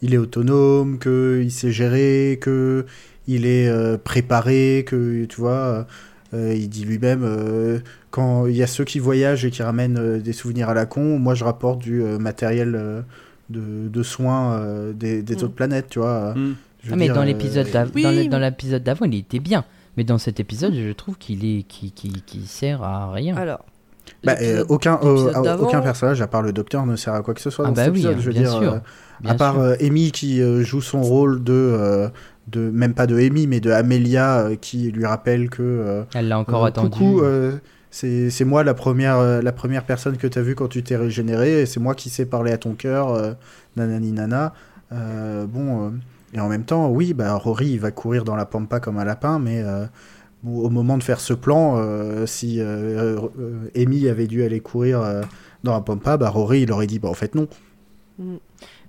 il est autonome, que il sait gérer, que il est euh, préparé, que tu vois, euh, il dit lui-même euh, quand il y a ceux qui voyagent et qui ramènent euh, des souvenirs à la con, moi je rapporte du euh, matériel euh, de, de soins euh, des, des Mm. autres planètes, tu vois. Mm. Ah, mais dire, dans euh, l'épisode d'av- oui, dans le- mais- dans l'épisode d'avant, il était bien. Mais dans cet épisode, je trouve qu'il est qui, qui, qui sert à rien. Alors. Bah, euh, aucun, euh, aucun personnage, à part le docteur, ne sert à quoi que ce soit Ah dans bah cet oui, épisode. hein, je veux bien dire, sûr. euh, Bien à part euh, Amy qui euh, joue son rôle de, euh, de, même pas de Amy, mais de Amelia euh, qui lui rappelle que. euh, Elle l'a encore euh, attendu. Coucou, euh, c'est c'est moi la première, euh, la première personne que tu as vue quand tu t'es régénéré, et c'est moi qui sais parler à ton cœur, euh, nanani nana. Euh, bon, euh, et en même temps, oui, bah, Rory il va courir dans la pampa comme un lapin, mais euh, au moment de faire ce plan, euh, si euh, Amy avait dû aller courir dans la pampa, bah, Rory il aurait dit bah, en fait non.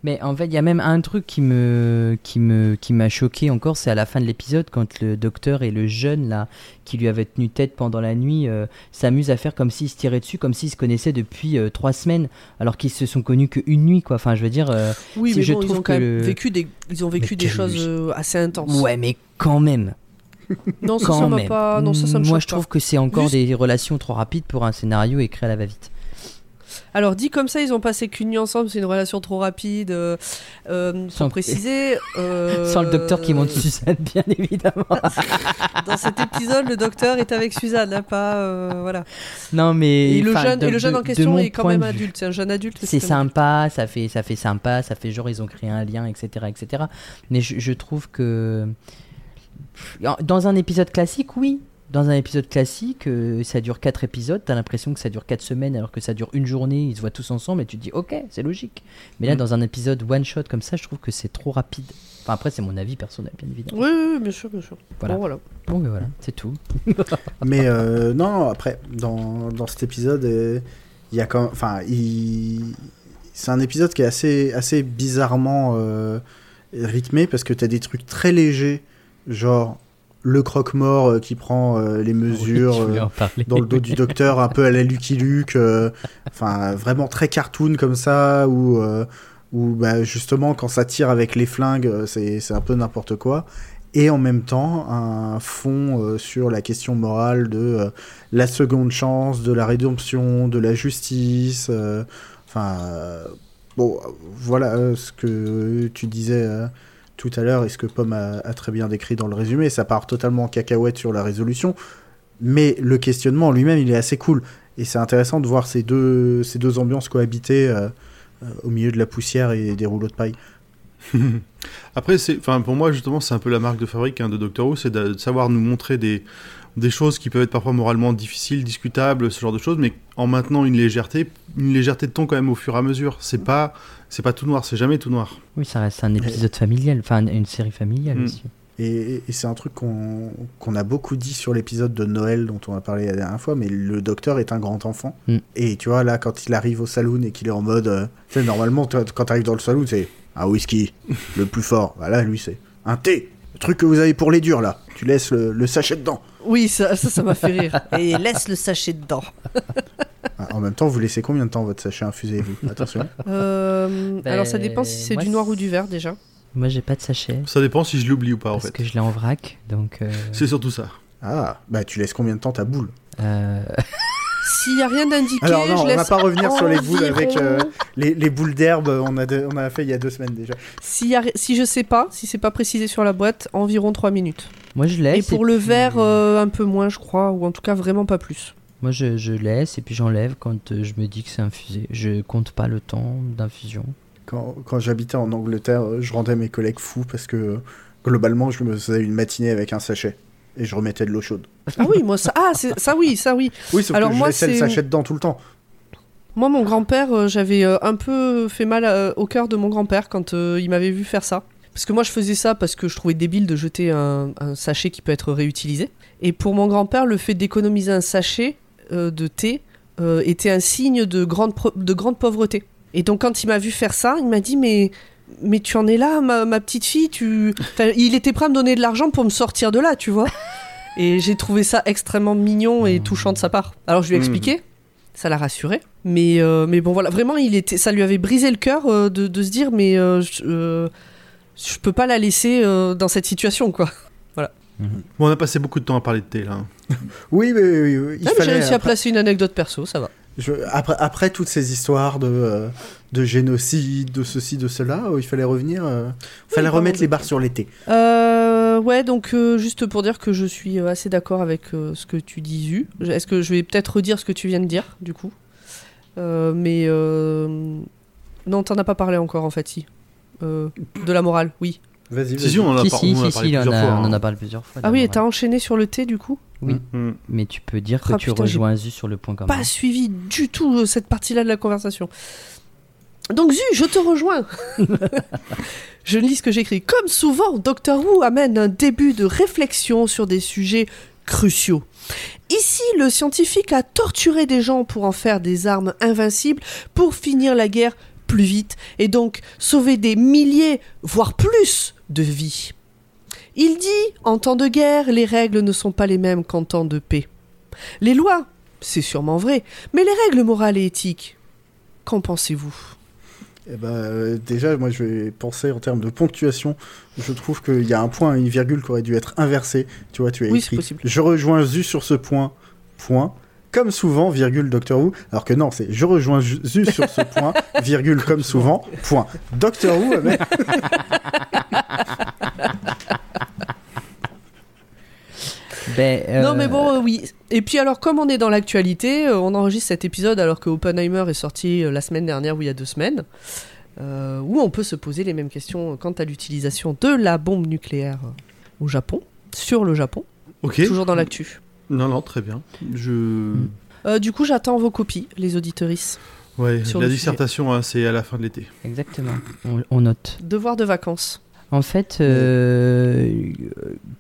Mais en fait, il y a même un truc qui me qui me qui m'a choqué encore, c'est à la fin de l'épisode quand le docteur et le jeune là qui lui avait tenu tête pendant la nuit euh, s'amusent à faire comme s'ils se tiraient dessus, comme s'ils se connaissaient depuis euh, trois semaines, alors qu'ils se sont connus qu'une nuit quoi. Enfin, je veux dire. euh, Oui, Si mais je bon, ils trouve ont quand que même le- vécu des, ils ont vécu Mais des choses euh, assez intenses. Ouais, mais quand même. Non, ça, quand ça même. pas. Non, ça, ça me Moi, je trouve que c'est encore Juste- des relations trop rapides pour un scénario écrit à la va-vite. Alors, dit comme ça, ils ont passé qu'une nuit ensemble, c'est une relation trop rapide. Euh, euh, Sans- sans préciser. euh, Sans le docteur qui monte Suzanne, bien évidemment. Dans cet épisode, le docteur est avec Suzanne, hein, pas. euh, voilà. non, mais. Et, le jeune, de- et le jeune de- en question est quand même adulte. C'est un jeune adulte. c'est sympa, ça fait, ça fait sympa, ça fait genre ils ont créé un lien, etc. etc. Mais je, je trouve que dans un épisode classique, oui. Dans un épisode classique, euh, ça dure 4 épisodes, t'as l'impression que ça dure 4 semaines alors que ça dure une journée, ils se voient tous ensemble et tu te dis ok, c'est logique. Mais là, Mm. dans un épisode one shot comme ça, je trouve que c'est trop rapide. Enfin, après, c'est mon avis personnel, bien évidemment. Oui, oui, oui, bien sûr, bien sûr. Voilà. Bon, voilà. Bon, mais voilà, c'est tout. Mais euh, non, après, dans, dans cet épisode, euh, il y a quand Enfin, il... c'est un épisode qui est assez, assez bizarrement euh, rythmé parce que tu as des trucs très légers, genre le croque-mort euh, qui prend euh, les mesures euh, dans le dos du docteur, un peu à la Lucky Luke, euh, enfin, vraiment très cartoon comme ça, où, où bah, justement, quand ça tire avec les flingues, c'est c'est un peu n'importe quoi et en même temps un fond sur la question morale de la seconde chance, de la rédemption, de la justice. Enfin, bon, voilà ce que tu disais tout à l'heure et ce que Pomme a, a très bien décrit dans le résumé. Ça part totalement en cacahuète sur la résolution, mais le questionnement en lui-même, il est assez cool. Et c'est intéressant de voir ces deux, ces deux ambiances cohabiter euh, euh, au milieu de la poussière et des rouleaux de paille. Après, pour moi, justement, c'est un peu la marque de fabrique hein, de Doctor Who, c'est de, de savoir nous montrer des, des choses qui peuvent être parfois moralement difficiles, discutables, ce genre de choses, mais en maintenant une légèreté, une légèreté de ton quand même au fur et à mesure. C'est pas, c'est pas tout noir, c'est jamais tout noir. Oui, ça reste un épisode familial, enfin une série familiale Mm. aussi. Et, et c'est un truc qu'on a beaucoup dit sur l'épisode de Noël dont on a parlé la dernière fois, mais le docteur est un grand enfant. Mm. Et tu vois, là, quand il arrive au saloon et qu'il est en mode. euh, tu sais, normalement, quand tu arrives dans le saloon, c'est un whisky, le plus fort. Voilà, lui, c'est un thé. Le truc que vous avez pour les durs, là. Tu laisses le, le sachet dedans. Oui, ça, ça, ça m'a fait rire. Et laisse le sachet dedans. Ah, En même temps, vous laissez combien de temps votre sachet infusé, vous? Attention. Euh, Ben, alors ça dépend si c'est moi, du noir ou du vert déjà. Moi, j'ai pas de sachet Ça dépend si je l'oublie ou pas en parce fait. que je l'ai en vrac, donc. euh, C'est surtout ça. Ah, bah tu laisses combien de temps ta boule? euh, S'il y a rien d'indiqué, Alors non, je on va pas revenir sur les boules avec euh, les, les boules d'herbe. On a, de- on a fait il y a deux semaines déjà. S'il y a- si je sais pas, si c'est pas précisé sur la boîte, environ 3 minutes. Moi, je laisse. Et pour le puis- vert, euh, un peu moins, je crois, ou en tout cas vraiment pas plus. Moi, je, je laisse et puis j'enlève quand euh, je me dis que c'est infusé. Je compte pas le temps d'infusion. Quand, quand j'habitais en Angleterre, euh, je rendais mes collègues fous parce que euh, globalement, je me faisais une matinée avec un sachet et je remettais de l'eau chaude. Ah oui, moi ça, ah ça oui, ça oui. Oui, sauf Alors que je moi, laissais le c'est- sachet dedans tout le temps. Moi, mon grand-père, euh, j'avais euh, un peu fait mal euh, au cœur de mon grand-père quand il m'avait vu faire ça. Parce que moi, je faisais ça parce que je trouvais débile de jeter un, un sachet qui peut être réutilisé. Et pour mon grand-père, le fait d'économiser un sachet de thé était un signe de grande, de grande pauvreté. Et donc, quand il m'a vu faire ça, il m'a dit Mais, mais tu en es là, ma, ma petite fille tu... Enfin, il était prêt à me donner de l'argent pour me sortir de là, tu vois. Et j'ai trouvé ça extrêmement mignon et touchant de sa part. Alors, je lui ai Mhm. expliqué. Ça l'a rassuré. Mais, euh, mais bon, voilà, vraiment, il était, ça lui avait brisé le cœur euh, de, de se dire, mais euh, je, je peux pas la laisser euh, dans cette situation, quoi. Bon, on a passé beaucoup de temps à parler de thé là. Oui, mais oui, oui, il Ah, mais J'ai fallait. réussi à après, placer une anecdote perso, ça va. je- après, après toutes ces histoires de, euh, de génocide, de ceci, de cela, euh, il fallait revenir. euh, il fallait remettre les barres sur l'été. Euh, ouais, donc euh, juste pour dire que je suis assez d'accord avec euh, ce que tu dis, Zu. Est-ce que je vais peut-être redire ce que tu viens de dire, du coup? Euh, Mais euh, non, t'en as pas parlé encore, en fait, si. Euh, de la morale, oui. Vas-y, vas-y. si, on en a, si, par- si, on en a si, parlé si, on, plusieurs a- fois. on en hein. a parlé plusieurs fois. Ah oui, t'as enchaîné sur le thé, du coup? Oui, Mm. mais tu peux dire que Ah, tu putain, rejoins Zu sur le point commun. pas suivi du tout euh, cette partie-là de la conversation. Donc Zu, je te rejoins. je lis ce que j'écris. Comme souvent, Dr Who amène un début de réflexion sur des sujets cruciaux. Ici, le scientifique a torturé des gens pour en faire des armes invincibles pour finir la guerre plus vite et donc sauver des milliers, voire plus, de vies. Il dit, en temps de guerre, les règles ne sont pas les mêmes qu'en temps de paix. Les lois, c'est sûrement vrai, mais les règles morales et éthiques, qu'en pensez-vous? Eh ben, euh, déjà, moi, je vais penser en termes de ponctuation. Je trouve qu'il y a un point une virgule qui aurait dû être inversé. Tu vois, tu as Oui, écrit. Je rejoins Zu sur ce point, point. Comme souvent, virgule Doctor Who. Alors que non, c'est je rejoins Zu Zu sur ce point, virgule comme souvent, point. Doctor Who, mais... Ben, euh, Non mais bon, euh, oui. Et puis alors, comme on est dans l'actualité, euh, on enregistre cet épisode alors que Oppenheimer est sorti euh, la semaine dernière ou il y a deux semaines, euh, où on peut se poser les mêmes questions quant à l'utilisation de la bombe nucléaire euh, au Japon, sur le Japon, Ok. toujours dans l'actu. Non, non, très bien. Je. Euh, du coup, j'attends vos copies, les auditorices. Ouais, Sur la dissertation, hein, c'est à la fin de l'été. Exactement, on, on note. Devoir de vacances. En fait, euh,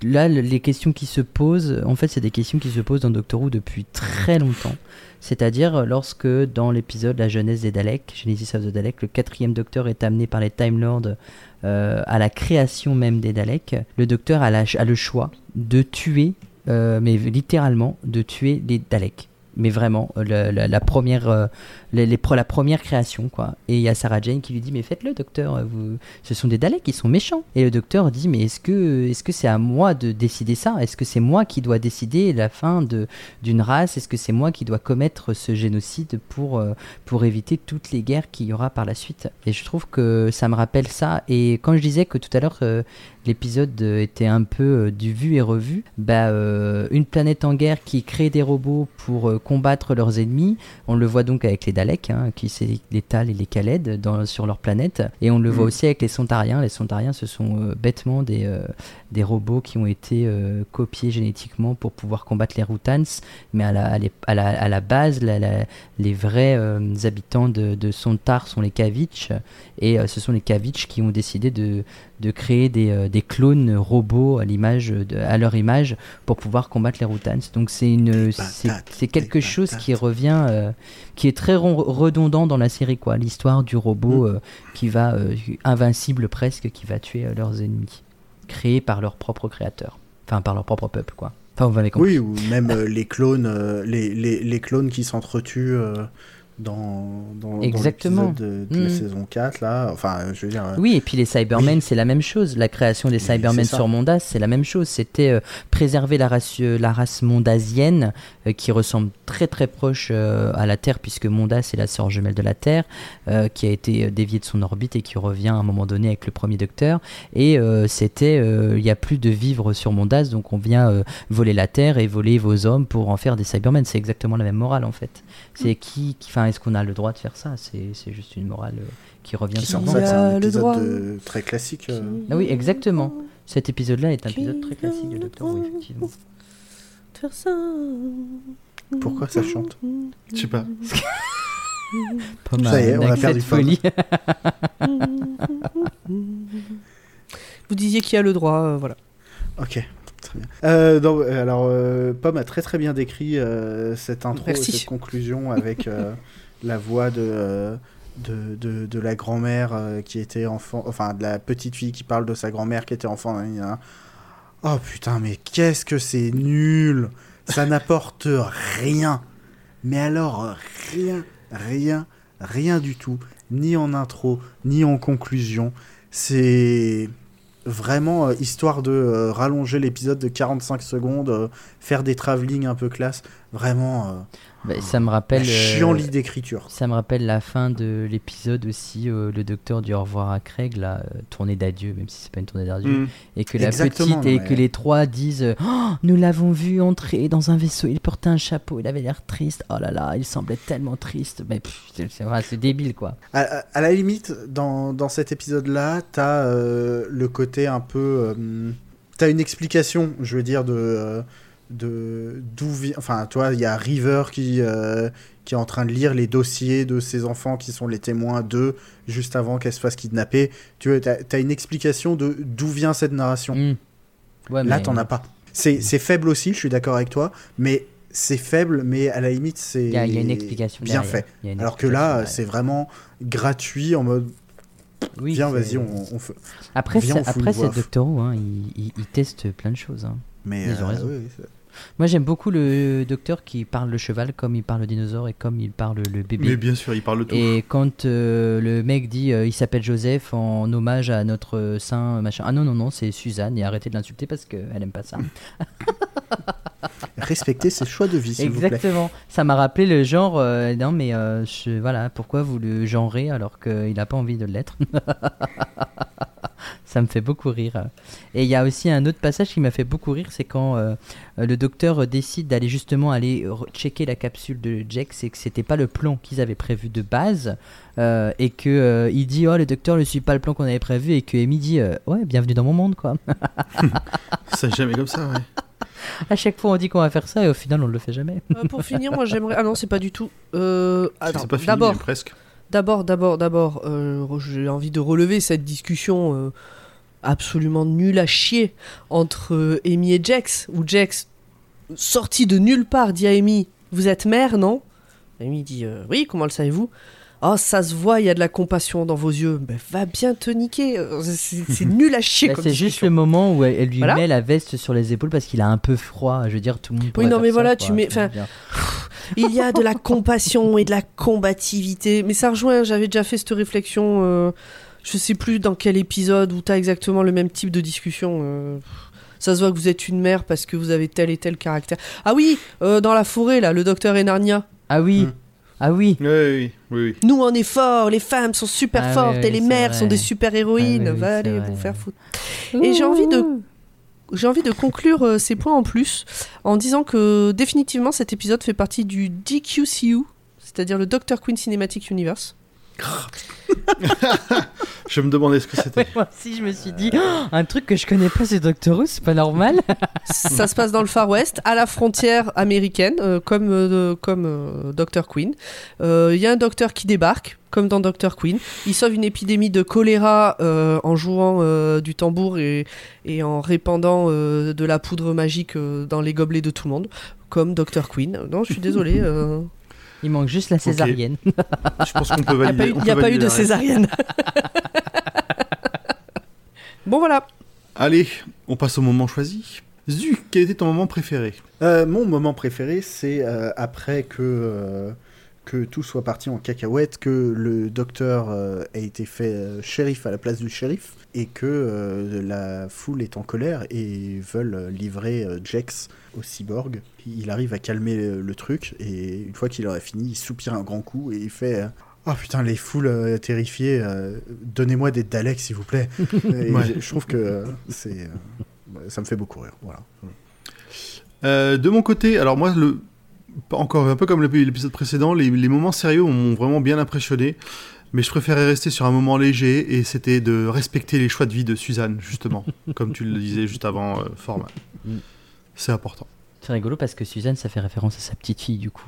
là, le- les questions qui se posent, en fait, c'est des questions qui se posent dans Doctor Who depuis très longtemps. C'est-à-dire lorsque, dans l'épisode La jeunesse des Daleks, Genesis of the Daleks, le quatrième Docteur est amené par les Time Lords euh, à la création même des Daleks, le Docteur a, la- a le choix de tuer, euh, mais littéralement, de tuer les Daleks. Mais vraiment, euh, la, première, euh, les- la première création, quoi. Et il y a Sarah Jane qui lui dit Mais faites-le, docteur, vous, ce sont des Daleks, ils sont méchants. Et le docteur dit Mais est-ce que est-ce que c'est à moi de décider ça? Est-ce que c'est moi qui dois décider la fin de d'une race? Est-ce que c'est moi qui dois commettre ce génocide pour euh, pour éviter toutes les guerres qu'il y aura par la suite? Et je trouve que ça me rappelle ça. Et quand je disais que tout à l'heure euh, l'épisode euh, était un peu euh, du vu et revu, bah euh, une planète en guerre qui crée des robots pour euh, combattre leurs ennemis. On le voit donc avec les Daleks, hein, qui c'est les Tal et les Khaled dans, sur leur planète. Et on le voit Mm. aussi avec les Sontariens. Les Sontariens, ce sont euh, bêtement des, des robots qui ont été copiés génétiquement pour pouvoir combattre les Routans. Mais à la, à la, à la base, la- les vrais habitants de, de Sontar sont les Kavitch. Et ce sont les Kavitch qui ont décidé de, de créer des, des clones robots à, l'image à leur image pour pouvoir combattre les Routans. Donc c'est une c'est quelque chose qui revient euh, qui est très redondant dans la série quoi, l'histoire du robot Mm. euh, qui va euh, invincible presque qui va tuer leurs ennemis créés par leur propre créateur. Enfin par leur propre peuple quoi. Enfin vous m'avez compris. Oui, ou même les clones, les, les, les clones qui s'entretuent dans, dans, Exactement. dans de, la Mm. saison 4, là. Enfin, je veux dire. euh, Oui, et puis les Cybermen, Oui. c'est la même chose. La création des Oui, Cybermen sur Mondas, c'est la même chose. C'était euh, préserver la race, euh, la race mondasienne, qui ressemble très très proche à la Terre, puisque Mondas est la sœur jumelle de la Terre, qui a été déviée de son orbite et qui revient à un moment donné avec le premier Docteur. Et c'était, il n'y a plus de vivre sur Mondas, donc on vient voler la Terre et voler vos hommes pour en faire des Cybermen. C'est exactement la même morale en fait. C'est qui, qui- enfin, est-ce qu'on a le droit de faire ça? C'est juste une morale euh, qui revient qui souvent. c'est Il a un le épisode droit. de- très classique. euh. Ah oui, exactement. Cet épisode-là est un épisode très classique de Doctor Who, effectivement. Faire ça. Pourquoi ça chante? Je sais pas. Pas Ça y est, on a perdu folie. Vous disiez qui a le droit, euh, voilà. Ok, Euh, non, euh, alors, euh, Pomme a très très bien décrit euh, cette intro Merci. et cette conclusion avec la voix de, de, de, de la grand-mère qui était enfant, enfin de la petite fille qui parle de sa grand-mère qui était enfant. Oh putain, mais qu'est-ce que c'est nul Ça n'apporte rien. Mais alors, rien, rien, rien du tout. Ni en intro, ni en conclusion. C'est vraiment euh, histoire de euh, rallonger l'épisode de 45 secondes, euh, faire des travelling un peu classe. Vraiment, Bah, ça me rappelle. euh, chienlit d'écriture. Ça me rappelle la fin de l'épisode aussi, euh, le docteur dit au revoir à Craig, la euh, tournée d'adieu, même si c'est pas une tournée d'adieu, Mm. et que la Exactement, petite et que les trois disent Oh, nous l'avons vu entrer dans un vaisseau, il portait un chapeau, il avait l'air triste, oh là là, il semblait tellement triste, mais c'est débile quoi. À, à- à la limite, dans, dans cet épisode-là, t'as euh, le côté un peu. euh, t'as une explication, je veux dire, de. euh, de d'où vient. Enfin, toi, il y a River qui, euh, qui est en train de lire les dossiers de ses enfants qui sont les témoins d'eux juste avant qu'elle se fasse kidnapper. Tu vois, t'as as une explication de d'où vient cette narration. Mm. Ouais, Là, mais- t'en as pas. C'est c'est faible aussi, je suis d'accord avec toi, mais c'est faible, mais à la limite, c'est Il y, a- une explication. bien derrière. fait. Alors que là, c'est vraiment gratuit en mode Oui, viens, vas-y, on, on fait. Après, viens, on après c'est. Doctor Who, hein, il, il- il teste plein de choses. hein. Mais Ils ont euh, raison. oui, oui, c'est- Moi, j'aime beaucoup le docteur qui parle le cheval comme il parle le dinosaure et comme il parle le bébé. Mais bien sûr, il parle tout. Et quand euh, le mec dit euh, il s'appelle Joseph en hommage à notre euh, saint machin. Ah non, non, non, c'est Suzanne et arrêtez de l'insulter parce qu'elle aime pas ça. Respecter ses choix de vie, s'il vous plaît. Exactement. Ça m'a rappelé le genre. non, mais je- voilà, pourquoi vous le genrez alors qu'il n'a pas envie de l'être? Ça me fait beaucoup rire. Et il y a aussi un autre passage qui m'a fait beaucoup rire, c'est quand euh, le docteur décide d'aller justement aller checker la capsule de Jack, c'est que c'était pas le plan qu'ils avaient prévu de base, euh, et que euh, il dit oh le docteur ne suit pas le plan qu'on avait prévu, et que Amy dit euh, ouais bienvenue dans mon monde quoi. C'est jamais comme ça, ouais. à chaque fois on dit qu'on va faire ça et au final on le fait jamais. Euh, pour finir, moi j'aimerais. Ah non, c'est pas du tout. Euh, attends, C'est pas fini, d'abord, mais presque. d'abord, d'abord, d'abord, euh, j'ai envie de relever cette discussion euh, absolument nulle à chier entre euh, Amy et Jax, où Jax, sorti de nulle part, dit à Amy Vous êtes mère, non? Amy dit euh, Oui, comment le savez-vous? Oh, ça se voit, il y a de la compassion dans vos yeux. Ben, va bien te niquer. euh, C'est nul à chier. Comme c'est juste le moment où elle, elle lui Voilà. met la veste sur les épaules parce qu'il a un peu froid. Je veux dire, tout le monde. pourrait non, mais voilà, tu mets- enfin. Il y a de la compassion et de la combativité. Mais ça rejoint, j'avais déjà fait cette réflexion, euh, je sais plus dans quel épisode où t'as exactement le même type de discussion. euh, ça se voit que vous êtes une mère parce que vous avez tel et tel caractère. Ah oui, euh, dans la forêt, là, le docteur et Narnia. Ah oui, Hmm. ah oui. Oui, oui, oui. oui. Nous, on est forts, les femmes sont super Ah fortes oui, et les mères vrai. sont des super héroïnes. Ah oui, oui, Va aller vrai. vous faire foutre. Et j'ai envie de j'ai envie de conclure euh, ces points en plus en disant que définitivement cet épisode fait partie du DQCU, c'est-à-dire le Doctor Queen Cinematic Universe. Je me demandais ce que c'était. Ouais, moi aussi, je me suis dit, Oh, un truc que je connais pas, c'est Doctor Who, c'est pas normal. Ça se passe dans le Far West, à la frontière américaine, euh, comme, euh, comme euh, Doctor Queen. Euh, Il y a un docteur qui débarque, comme dans Doctor Queen. Il sauve une épidémie de choléra euh, en jouant euh, du tambour et, et en répandant euh, de la poudre magique euh, dans les gobelets de tout le monde, comme Doctor Queen. Non, je suis désolé. Il manque juste la césarienne. Je pense qu'on peut Il n'y a valider. pas eu, on il y a pas eu de césarienne. bon, voilà. Allez, on passe au moment choisi. Zu, quel était ton moment préféré Euh, mon moment préféré, c'est euh, après que, euh, que tout soit parti en cacahuète, que le docteur euh, ait été fait euh, shérif à la place du shérif, et que euh, la foule est en colère et veulent livrer euh, Jex au cyborg. Il arrive à calmer le, le truc, et une fois qu'il aura fini, il soupire un grand coup et il fait... euh, Oh putain, les foules euh, terrifiées, euh, donnez-moi des Daleks s'il vous plaît. Et Ouais. je, trouve que euh, c'est, euh, ça me fait beaucoup rire. Voilà. Euh, De mon côté, alors moi, le... encore un peu comme l'ép- l'épisode précédent, les, les moments sérieux m'ont vraiment bien impressionné. Mais je préférais rester sur un moment léger et c'était de respecter les choix de vie de Suzanne, justement, comme tu le disais juste avant, euh, format. Mm. C'est important. C'est rigolo parce que Suzanne, ça fait référence à sa petite fille, du coup.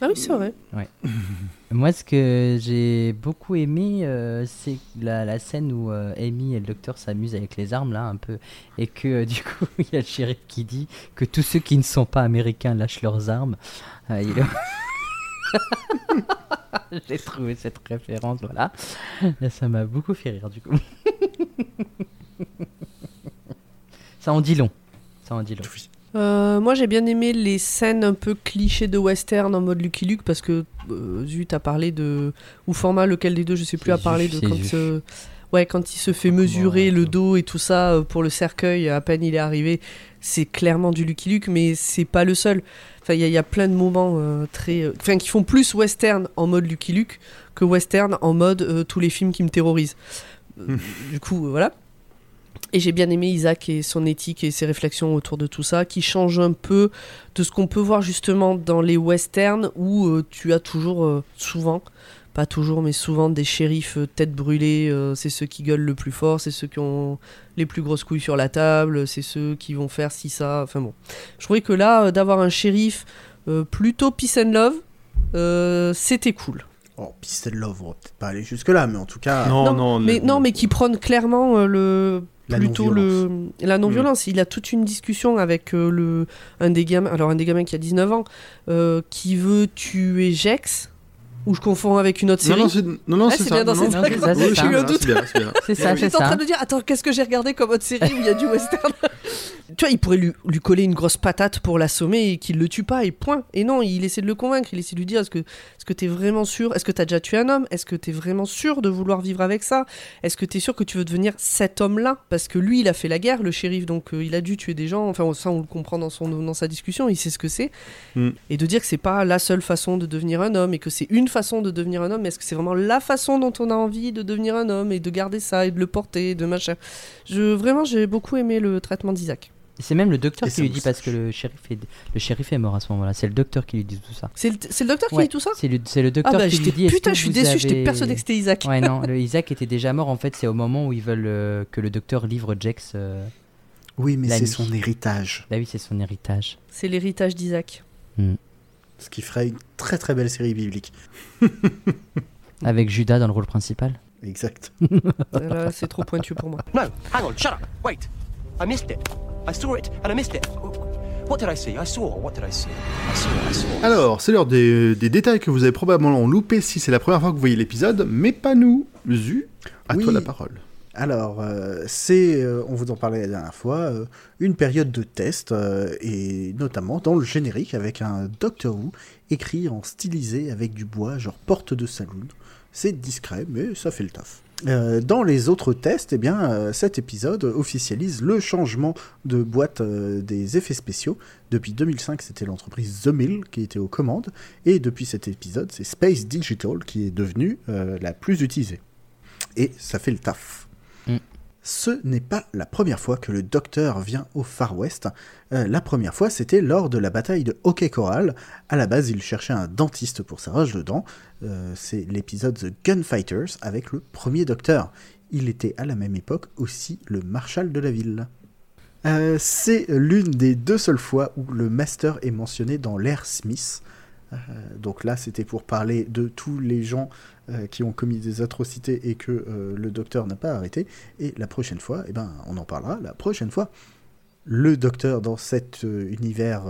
Ah oui, c'est vrai. Moi, ce que j'ai beaucoup aimé, euh, c'est la, la scène où euh, Amy et le docteur s'amusent avec les armes, là, un peu. Et que, euh, du coup, il y a le shérif qui dit que tous ceux qui ne sont pas américains lâchent leurs armes. Euh, il- j'ai trouvé cette référence, voilà. Là, ça m'a beaucoup fait rire, du coup. ça en dit long. Ça en dit long. Euh, moi j'ai bien aimé les scènes un peu clichés de western en mode Lucky Luke parce que euh, Zut a parlé de ou format lequel des deux je sais plus a parlé de quand euh, ouais quand il se fait mesurer le dos et tout ça euh, pour le cercueil à peine il est arrivé c'est clairement du Lucky Luke mais c'est pas le seul enfin il y, a- il y a plein de moments euh, très euh, enfin qui font plus western en mode Lucky Luke que western en mode euh, tous les films qui me terrorisent. Euh, du coup voilà. Et j'ai bien aimé Isaac et son éthique et ses réflexions autour de tout ça, qui changent un peu de ce qu'on peut voir justement dans les westerns où tu as toujours, souvent, pas toujours, mais souvent des shérifs euh, tête brûlée. euh, c'est ceux qui gueulent le plus fort, c'est ceux qui ont les plus grosses couilles sur la table, c'est ceux qui vont faire ci, ça. Enfin bon. Je trouvais que là, euh, d'avoir un shérif euh, plutôt peace and love, euh, c'était cool. Oh, Peace and Love, on va peut-être pas aller jusque-là, mais en tout cas, non, non, mais, le- non, mais qui prône clairement euh, le La plutôt le la non-violence. Il a toute une discussion avec euh, le un des gamins, alors un des gamins qui a 19 ans, euh, qui veut tuer Jex, ou je confonds avec une autre Non, série. non, c'est non, non, Ah, c'est c'est ça. bien dans non, cette non. Non, c'est ça, c'est ça. J'ai eu un bien, doute. c'est bien, c'est ça, c'est J'étais en ça. train de dire, attends, qu'est-ce que j'ai regardé comme autre série où il y a du western? Tu vois, il pourrait lui, lui coller une grosse patate pour l'assommer et qu'il le tue pas, et point. Et non, il essaie de le convaincre, il essaie de lui dire, est-ce que est-ce que t'es vraiment sûr Est-ce que t'as déjà tué un homme? Est-ce que t'es vraiment sûr de vouloir vivre avec ça? Est-ce que t'es sûr que tu veux devenir cet homme-là? Parce que lui, il a fait la guerre, le shérif, donc euh, il a dû tuer des gens, enfin ça on le comprend dans, son, dans sa discussion, il sait ce que c'est. Mm. Et de dire que c'est pas la seule façon de devenir un homme, et que c'est une façon de devenir un homme, mais est-ce que c'est vraiment la façon dont on a envie de devenir un homme, et de garder ça, et de le porter, et de machin? Je, Vraiment, j'ai beaucoup aimé le traitement d'Isaac. C'est même le docteur Et qui lui dit parce que le shérif est, le shérif est mort à ce moment-là. C'est le docteur qui lui dit tout ça. C'est le, c'est le docteur qui Ouais, dit tout ça? C'est le, c'est le Ah docteur bah qui lui j'étais dit. putain, je suis déçu, j'étais avez- persuadé que c'était Isaac. Ouais, non, le Isaac était déjà mort. En fait, c'est au moment où ils veulent euh, que le docteur livre Jex. euh, oui, mais c'est son héritage. Bah oui, c'est son héritage. C'est l'héritage d'Isaac. Ce qui ferait une très très belle série biblique. Avec Judas dans le rôle principal. Exact. Là, c'est trop pointu pour moi. No, hang on, shut up. Wait. I missed it. I saw it and I missed it. What did I see? I saw. What did I see? I saw. I saw. Alors, c'est l'heure des, des détails que vous avez probablement loupés si c'est la première fois que vous voyez l'épisode, mais pas nous. Zu, à Oui. toi la parole. Alors, euh, c'est, euh, on vous en parlait la dernière fois, euh, une période de test, et notamment dans le générique avec un Doctor Who écrit en stylisé avec du bois, genre porte de saloon. C'est discret, mais ça fait le taf. Dans les autres tests, eh bien, cet épisode officialise le changement de boîte des effets spéciaux. Depuis 2005, c'était l'entreprise The Mill qui était aux commandes, et depuis cet épisode, c'est Space Digital qui est devenue la plus utilisée. Et ça fait le taf. Ce n'est pas la première fois que le docteur vient au Far West. Euh, la première fois, c'était lors de la bataille de Hockey Coral. À la base, il cherchait un dentiste pour sa rage de dents. Euh, c'est l'épisode The Gunfighters avec le premier docteur. Il était à la même époque aussi le marshal de la ville. Euh, c'est l'une des deux seules fois où le master est mentionné dans l'ère Smith. Euh, donc là, c'était pour parler de tous les gens euh, qui ont commis des atrocités et que euh, le docteur n'a pas arrêté. Et la prochaine fois, eh ben, on en parlera la prochaine fois. Le docteur, dans cet univers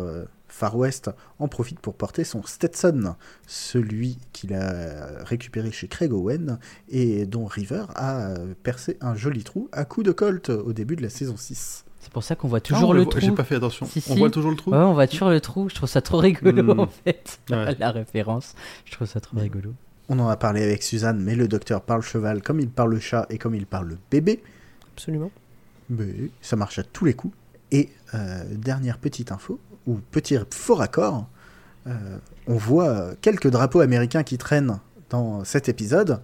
Far West, en profite pour porter son Stetson, celui qu'il a récupéré chez Craig Owen et dont River a percé un joli trou à coup de colt au début de la saison 6. C'est pour ça qu'on voit Ah, toujours on le voit- trou. J'ai pas fait attention. Si, On voit toujours le trou Ouais, on voit toujours le trou. Je trouve ça trop rigolo Hmm. en fait. Ouais. La référence. Je trouve ça trop rigolo. On en a parlé avec Suzanne, mais le docteur parle cheval comme il parle le chat et comme il parle le bébé. Absolument. Mais ça marche à tous les coups. Et euh, dernière petite info, ou petit faux raccord, euh, on voit quelques drapeaux américains qui traînent dans cet épisode,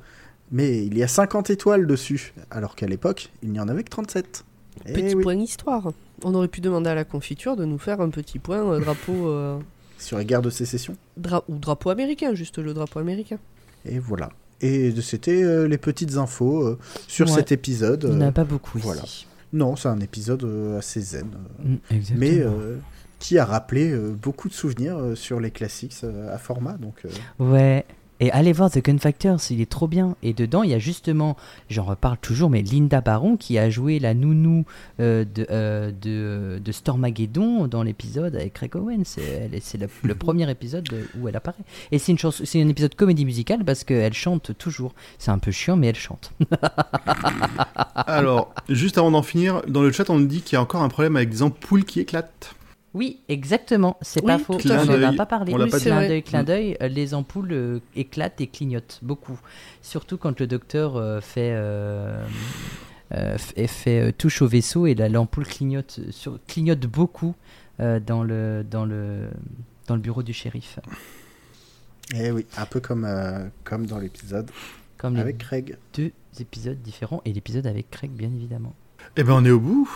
mais il y a 50 étoiles dessus, alors qu'à l'époque, il n'y en avait que 37. Eh Petit oui, point histoire. On aurait pu demander à la confiture de nous faire un petit point euh, drapeau euh, Sur les guerres de sécession. dra- ou drapeau américain, juste le drapeau américain. Et voilà. Et c'était euh, les petites infos euh, sur Ouais. cet épisode. Il n'y en a pas beaucoup voilà. ici. Non, c'est un épisode euh, assez zen. euh, Mm, exactement. mais euh, qui a rappelé euh, beaucoup de souvenirs euh, sur les classiques euh, à format. Donc, euh, Ouais. Et allez voir The Gun Factors, il est trop bien. Et dedans, il y a justement, j'en reparle toujours, mais Linda Baron qui a joué la nounou euh, de, euh, de, de Stormageddon dans l'épisode avec Craig Owen. C'est elle- c'est le, le premier épisode de- où elle apparaît. Et c'est une chanson, c'est un épisode comédie musicale parce qu'elle chante toujours. C'est un peu chiant, mais elle chante. Alors, juste avant d'en finir, dans le chat, on nous dit qu'il y a encore un problème avec des ampoules qui éclatent. Oui, exactement, c'est Oui, pas faux. On n'en a Clin pas parlé. d'œil, on Oui, pas clin d'œil, clin Mm. d'œil, euh, les ampoules euh, éclatent et clignotent beaucoup. Surtout quand le docteur euh, fait, euh, euh, f- fait euh, touche au vaisseau et la- l'ampoule clignote, euh, sur, clignote beaucoup euh, dans, le, dans, le, dans le bureau du shérif. eh oui, un peu comme, euh, comme dans l'épisode avec Craig. deux épisodes différents et l'épisode avec Craig, bien évidemment. Eh ben, on est au bout.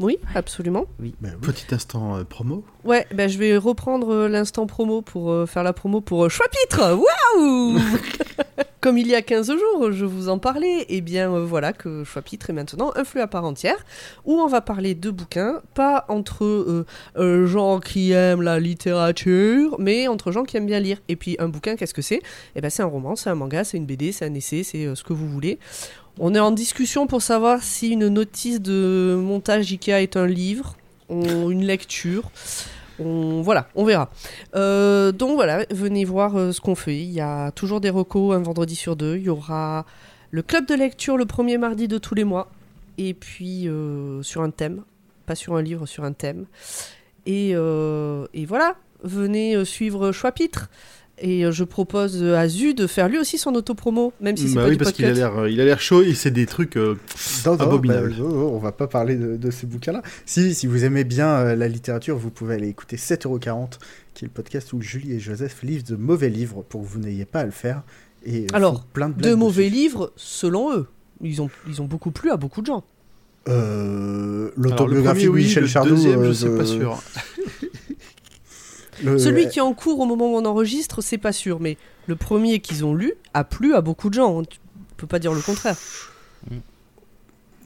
Oui, absolument. Ben oui. Petit instant euh, promo. Ouais, ben je vais reprendre euh, l'instant promo pour euh, faire la promo pour euh, Choix-Pitre Waouh Comme il y a 15 jours, je vous en parlais, et bien euh, voilà que Choix-Pitre est maintenant un flux à part entière, où on va parler de bouquins, pas entre euh, euh, gens qui aiment la littérature, mais entre gens qui aiment bien lire. Et puis un bouquin, qu'est-ce que c'est? Eh ben c'est un roman, c'est un manga, c'est une BD, c'est un essai, c'est euh, ce que vous voulez. On est en discussion pour savoir si une notice de montage Ikea est un livre, ou une lecture. Voilà, on verra. Euh, donc voilà, venez voir euh, ce qu'on fait. Il y a toujours des recos un vendredi sur deux. Il y aura le club de lecture le premier mardi de tous les mois. Et puis euh, sur un thème, pas sur un livre, sur un thème. Et, voilà, venez suivre Choix-Pitre. Et euh, je propose à Zu de faire lui aussi son autopromo, même si c'est Bah pas oui, du parce qu'il a podcast. l'air, euh, il a l'air chaud et c'est des trucs. euh, Non, non, Abominable. bah, on va pas parler de, de ces bouquins-là. Si, si vous aimez bien euh, la littérature, vous pouvez aller écouter 7,40€, qui est le podcast où Julie et Joseph livrent de mauvais livres pour que vous n'ayez pas à le faire. Et Alors, plein de, mauvais dessus. livres, selon eux. Ils ont, ils ont beaucoup plu à beaucoup de gens. Euh, L'autobiographie de oui, Michel le Chardou. deuxième, je sais pas sûr. le- Celui qui est en cours au moment où on enregistre, c'est pas sûr, mais le premier qu'ils ont lu a plu à beaucoup de gens. Tu peux pas dire le contraire.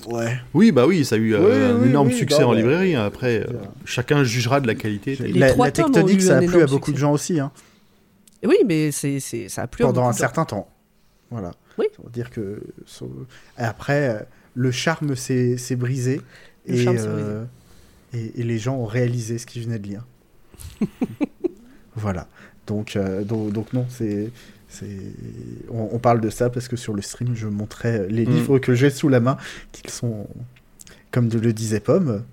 Ouais. Oui, bah oui, ça a eu euh, Oui, un oui, énorme oui, succès non, en librairie. Après, euh, chacun jugera de la qualité. Les La, trois la tectonique, ça a plu à beaucoup de gens aussi, hein, oui, mais c'est, c'est, ça a plu à pendant beaucoup un de gens. certain temps. Voilà. Oui. Ça veut dire que. Après, euh, le charme s'est s'est brisé. Le et, charme s'est euh, et, et les gens ont réalisé ce qu'ils venaient de lire. voilà. Donc, euh, donc, donc non, c'est. c'est- On, on parle de ça parce que sur le stream, je montrais les Mm. livres que j'ai sous la main, qui sont, comme le disait Pomme,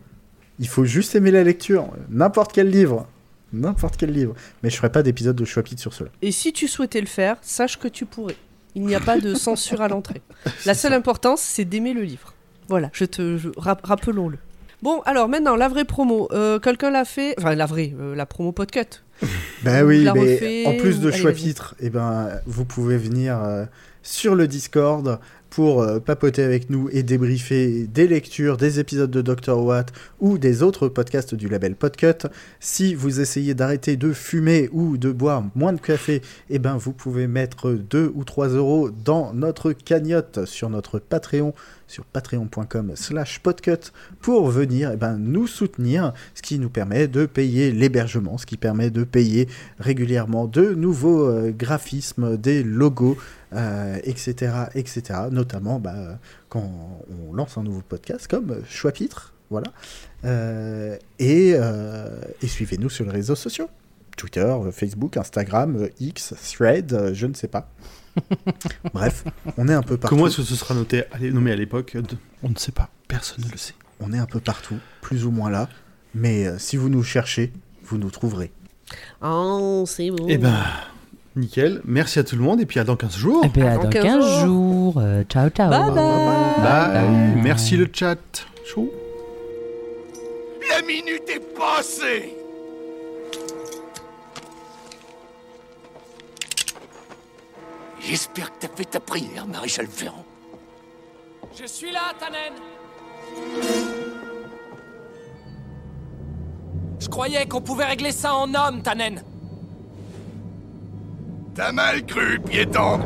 il faut juste aimer la lecture. N'importe quel livre. N'importe quel livre. Mais je ferai pas d'épisode de chapitre sur cela. Et si tu souhaitais le faire, sache que tu pourrais. Il n'y a pas de censure à l'entrée. La seule importance, c'est d'aimer le livre. Voilà, je te rappelons-le. Bon, alors maintenant, la vraie promo. Euh, Quelqu'un l'a fait Enfin, la vraie, euh, la promo podcast. Ben Ou oui, mais refait, en plus de ou- allez, chapitres, eh ben, vous pouvez venir euh, sur le Discord pour euh, papoter avec nous et débriefer des lectures, des épisodes de Dr. Watt ou des autres podcasts du label Podcut. Si vous essayez d'arrêter de fumer ou de boire moins de café, eh ben vous pouvez mettre 2 ou 3 euros dans notre cagnotte sur notre Patreon sur patreon.com slash podcut pour venir eh ben, nous soutenir, ce qui nous permet de payer l'hébergement, ce qui permet de payer régulièrement de nouveaux euh, graphismes, des logos, euh, etc., etc. Notamment bah, quand on lance un nouveau podcast comme Choix-Pitre, voilà. Euh, et, euh, et suivez-nous sur les réseaux sociaux. Twitter, Facebook, Instagram, X, Thread, je ne sais pas. Bref, on est un peu partout. Comment est-ce que ce sera noté, allez, nommé à l'époque On ne sait pas. Personne ne le sait. On est un peu partout, plus ou moins là. Mais si vous nous cherchez, vous nous trouverez. Oh, c'est bon. Eh ben, nickel. Merci à tout le monde et puis à dans 15 jours. Eh ben, à dans dans 15 15 jours. Euh, ciao, ciao. Bye bye. Bye. Merci le chat. Chou. La minute est passée J'espère que t'as fait ta prière, Maréchal Ferrand. Je suis là, Tannen Je croyais qu'on pouvait régler ça en homme, Tannen T'as mal cru, piéton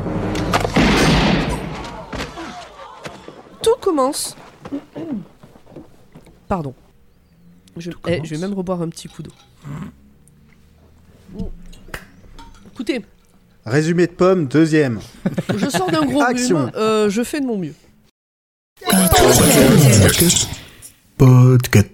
Tout commence. Pardon. Je, eh, je vais même reboire un petit coup d'eau. Écoutez, Résumé de pommes, deuxième. je sors d'un gros Action. euh, je fais de mon mieux. Podcast.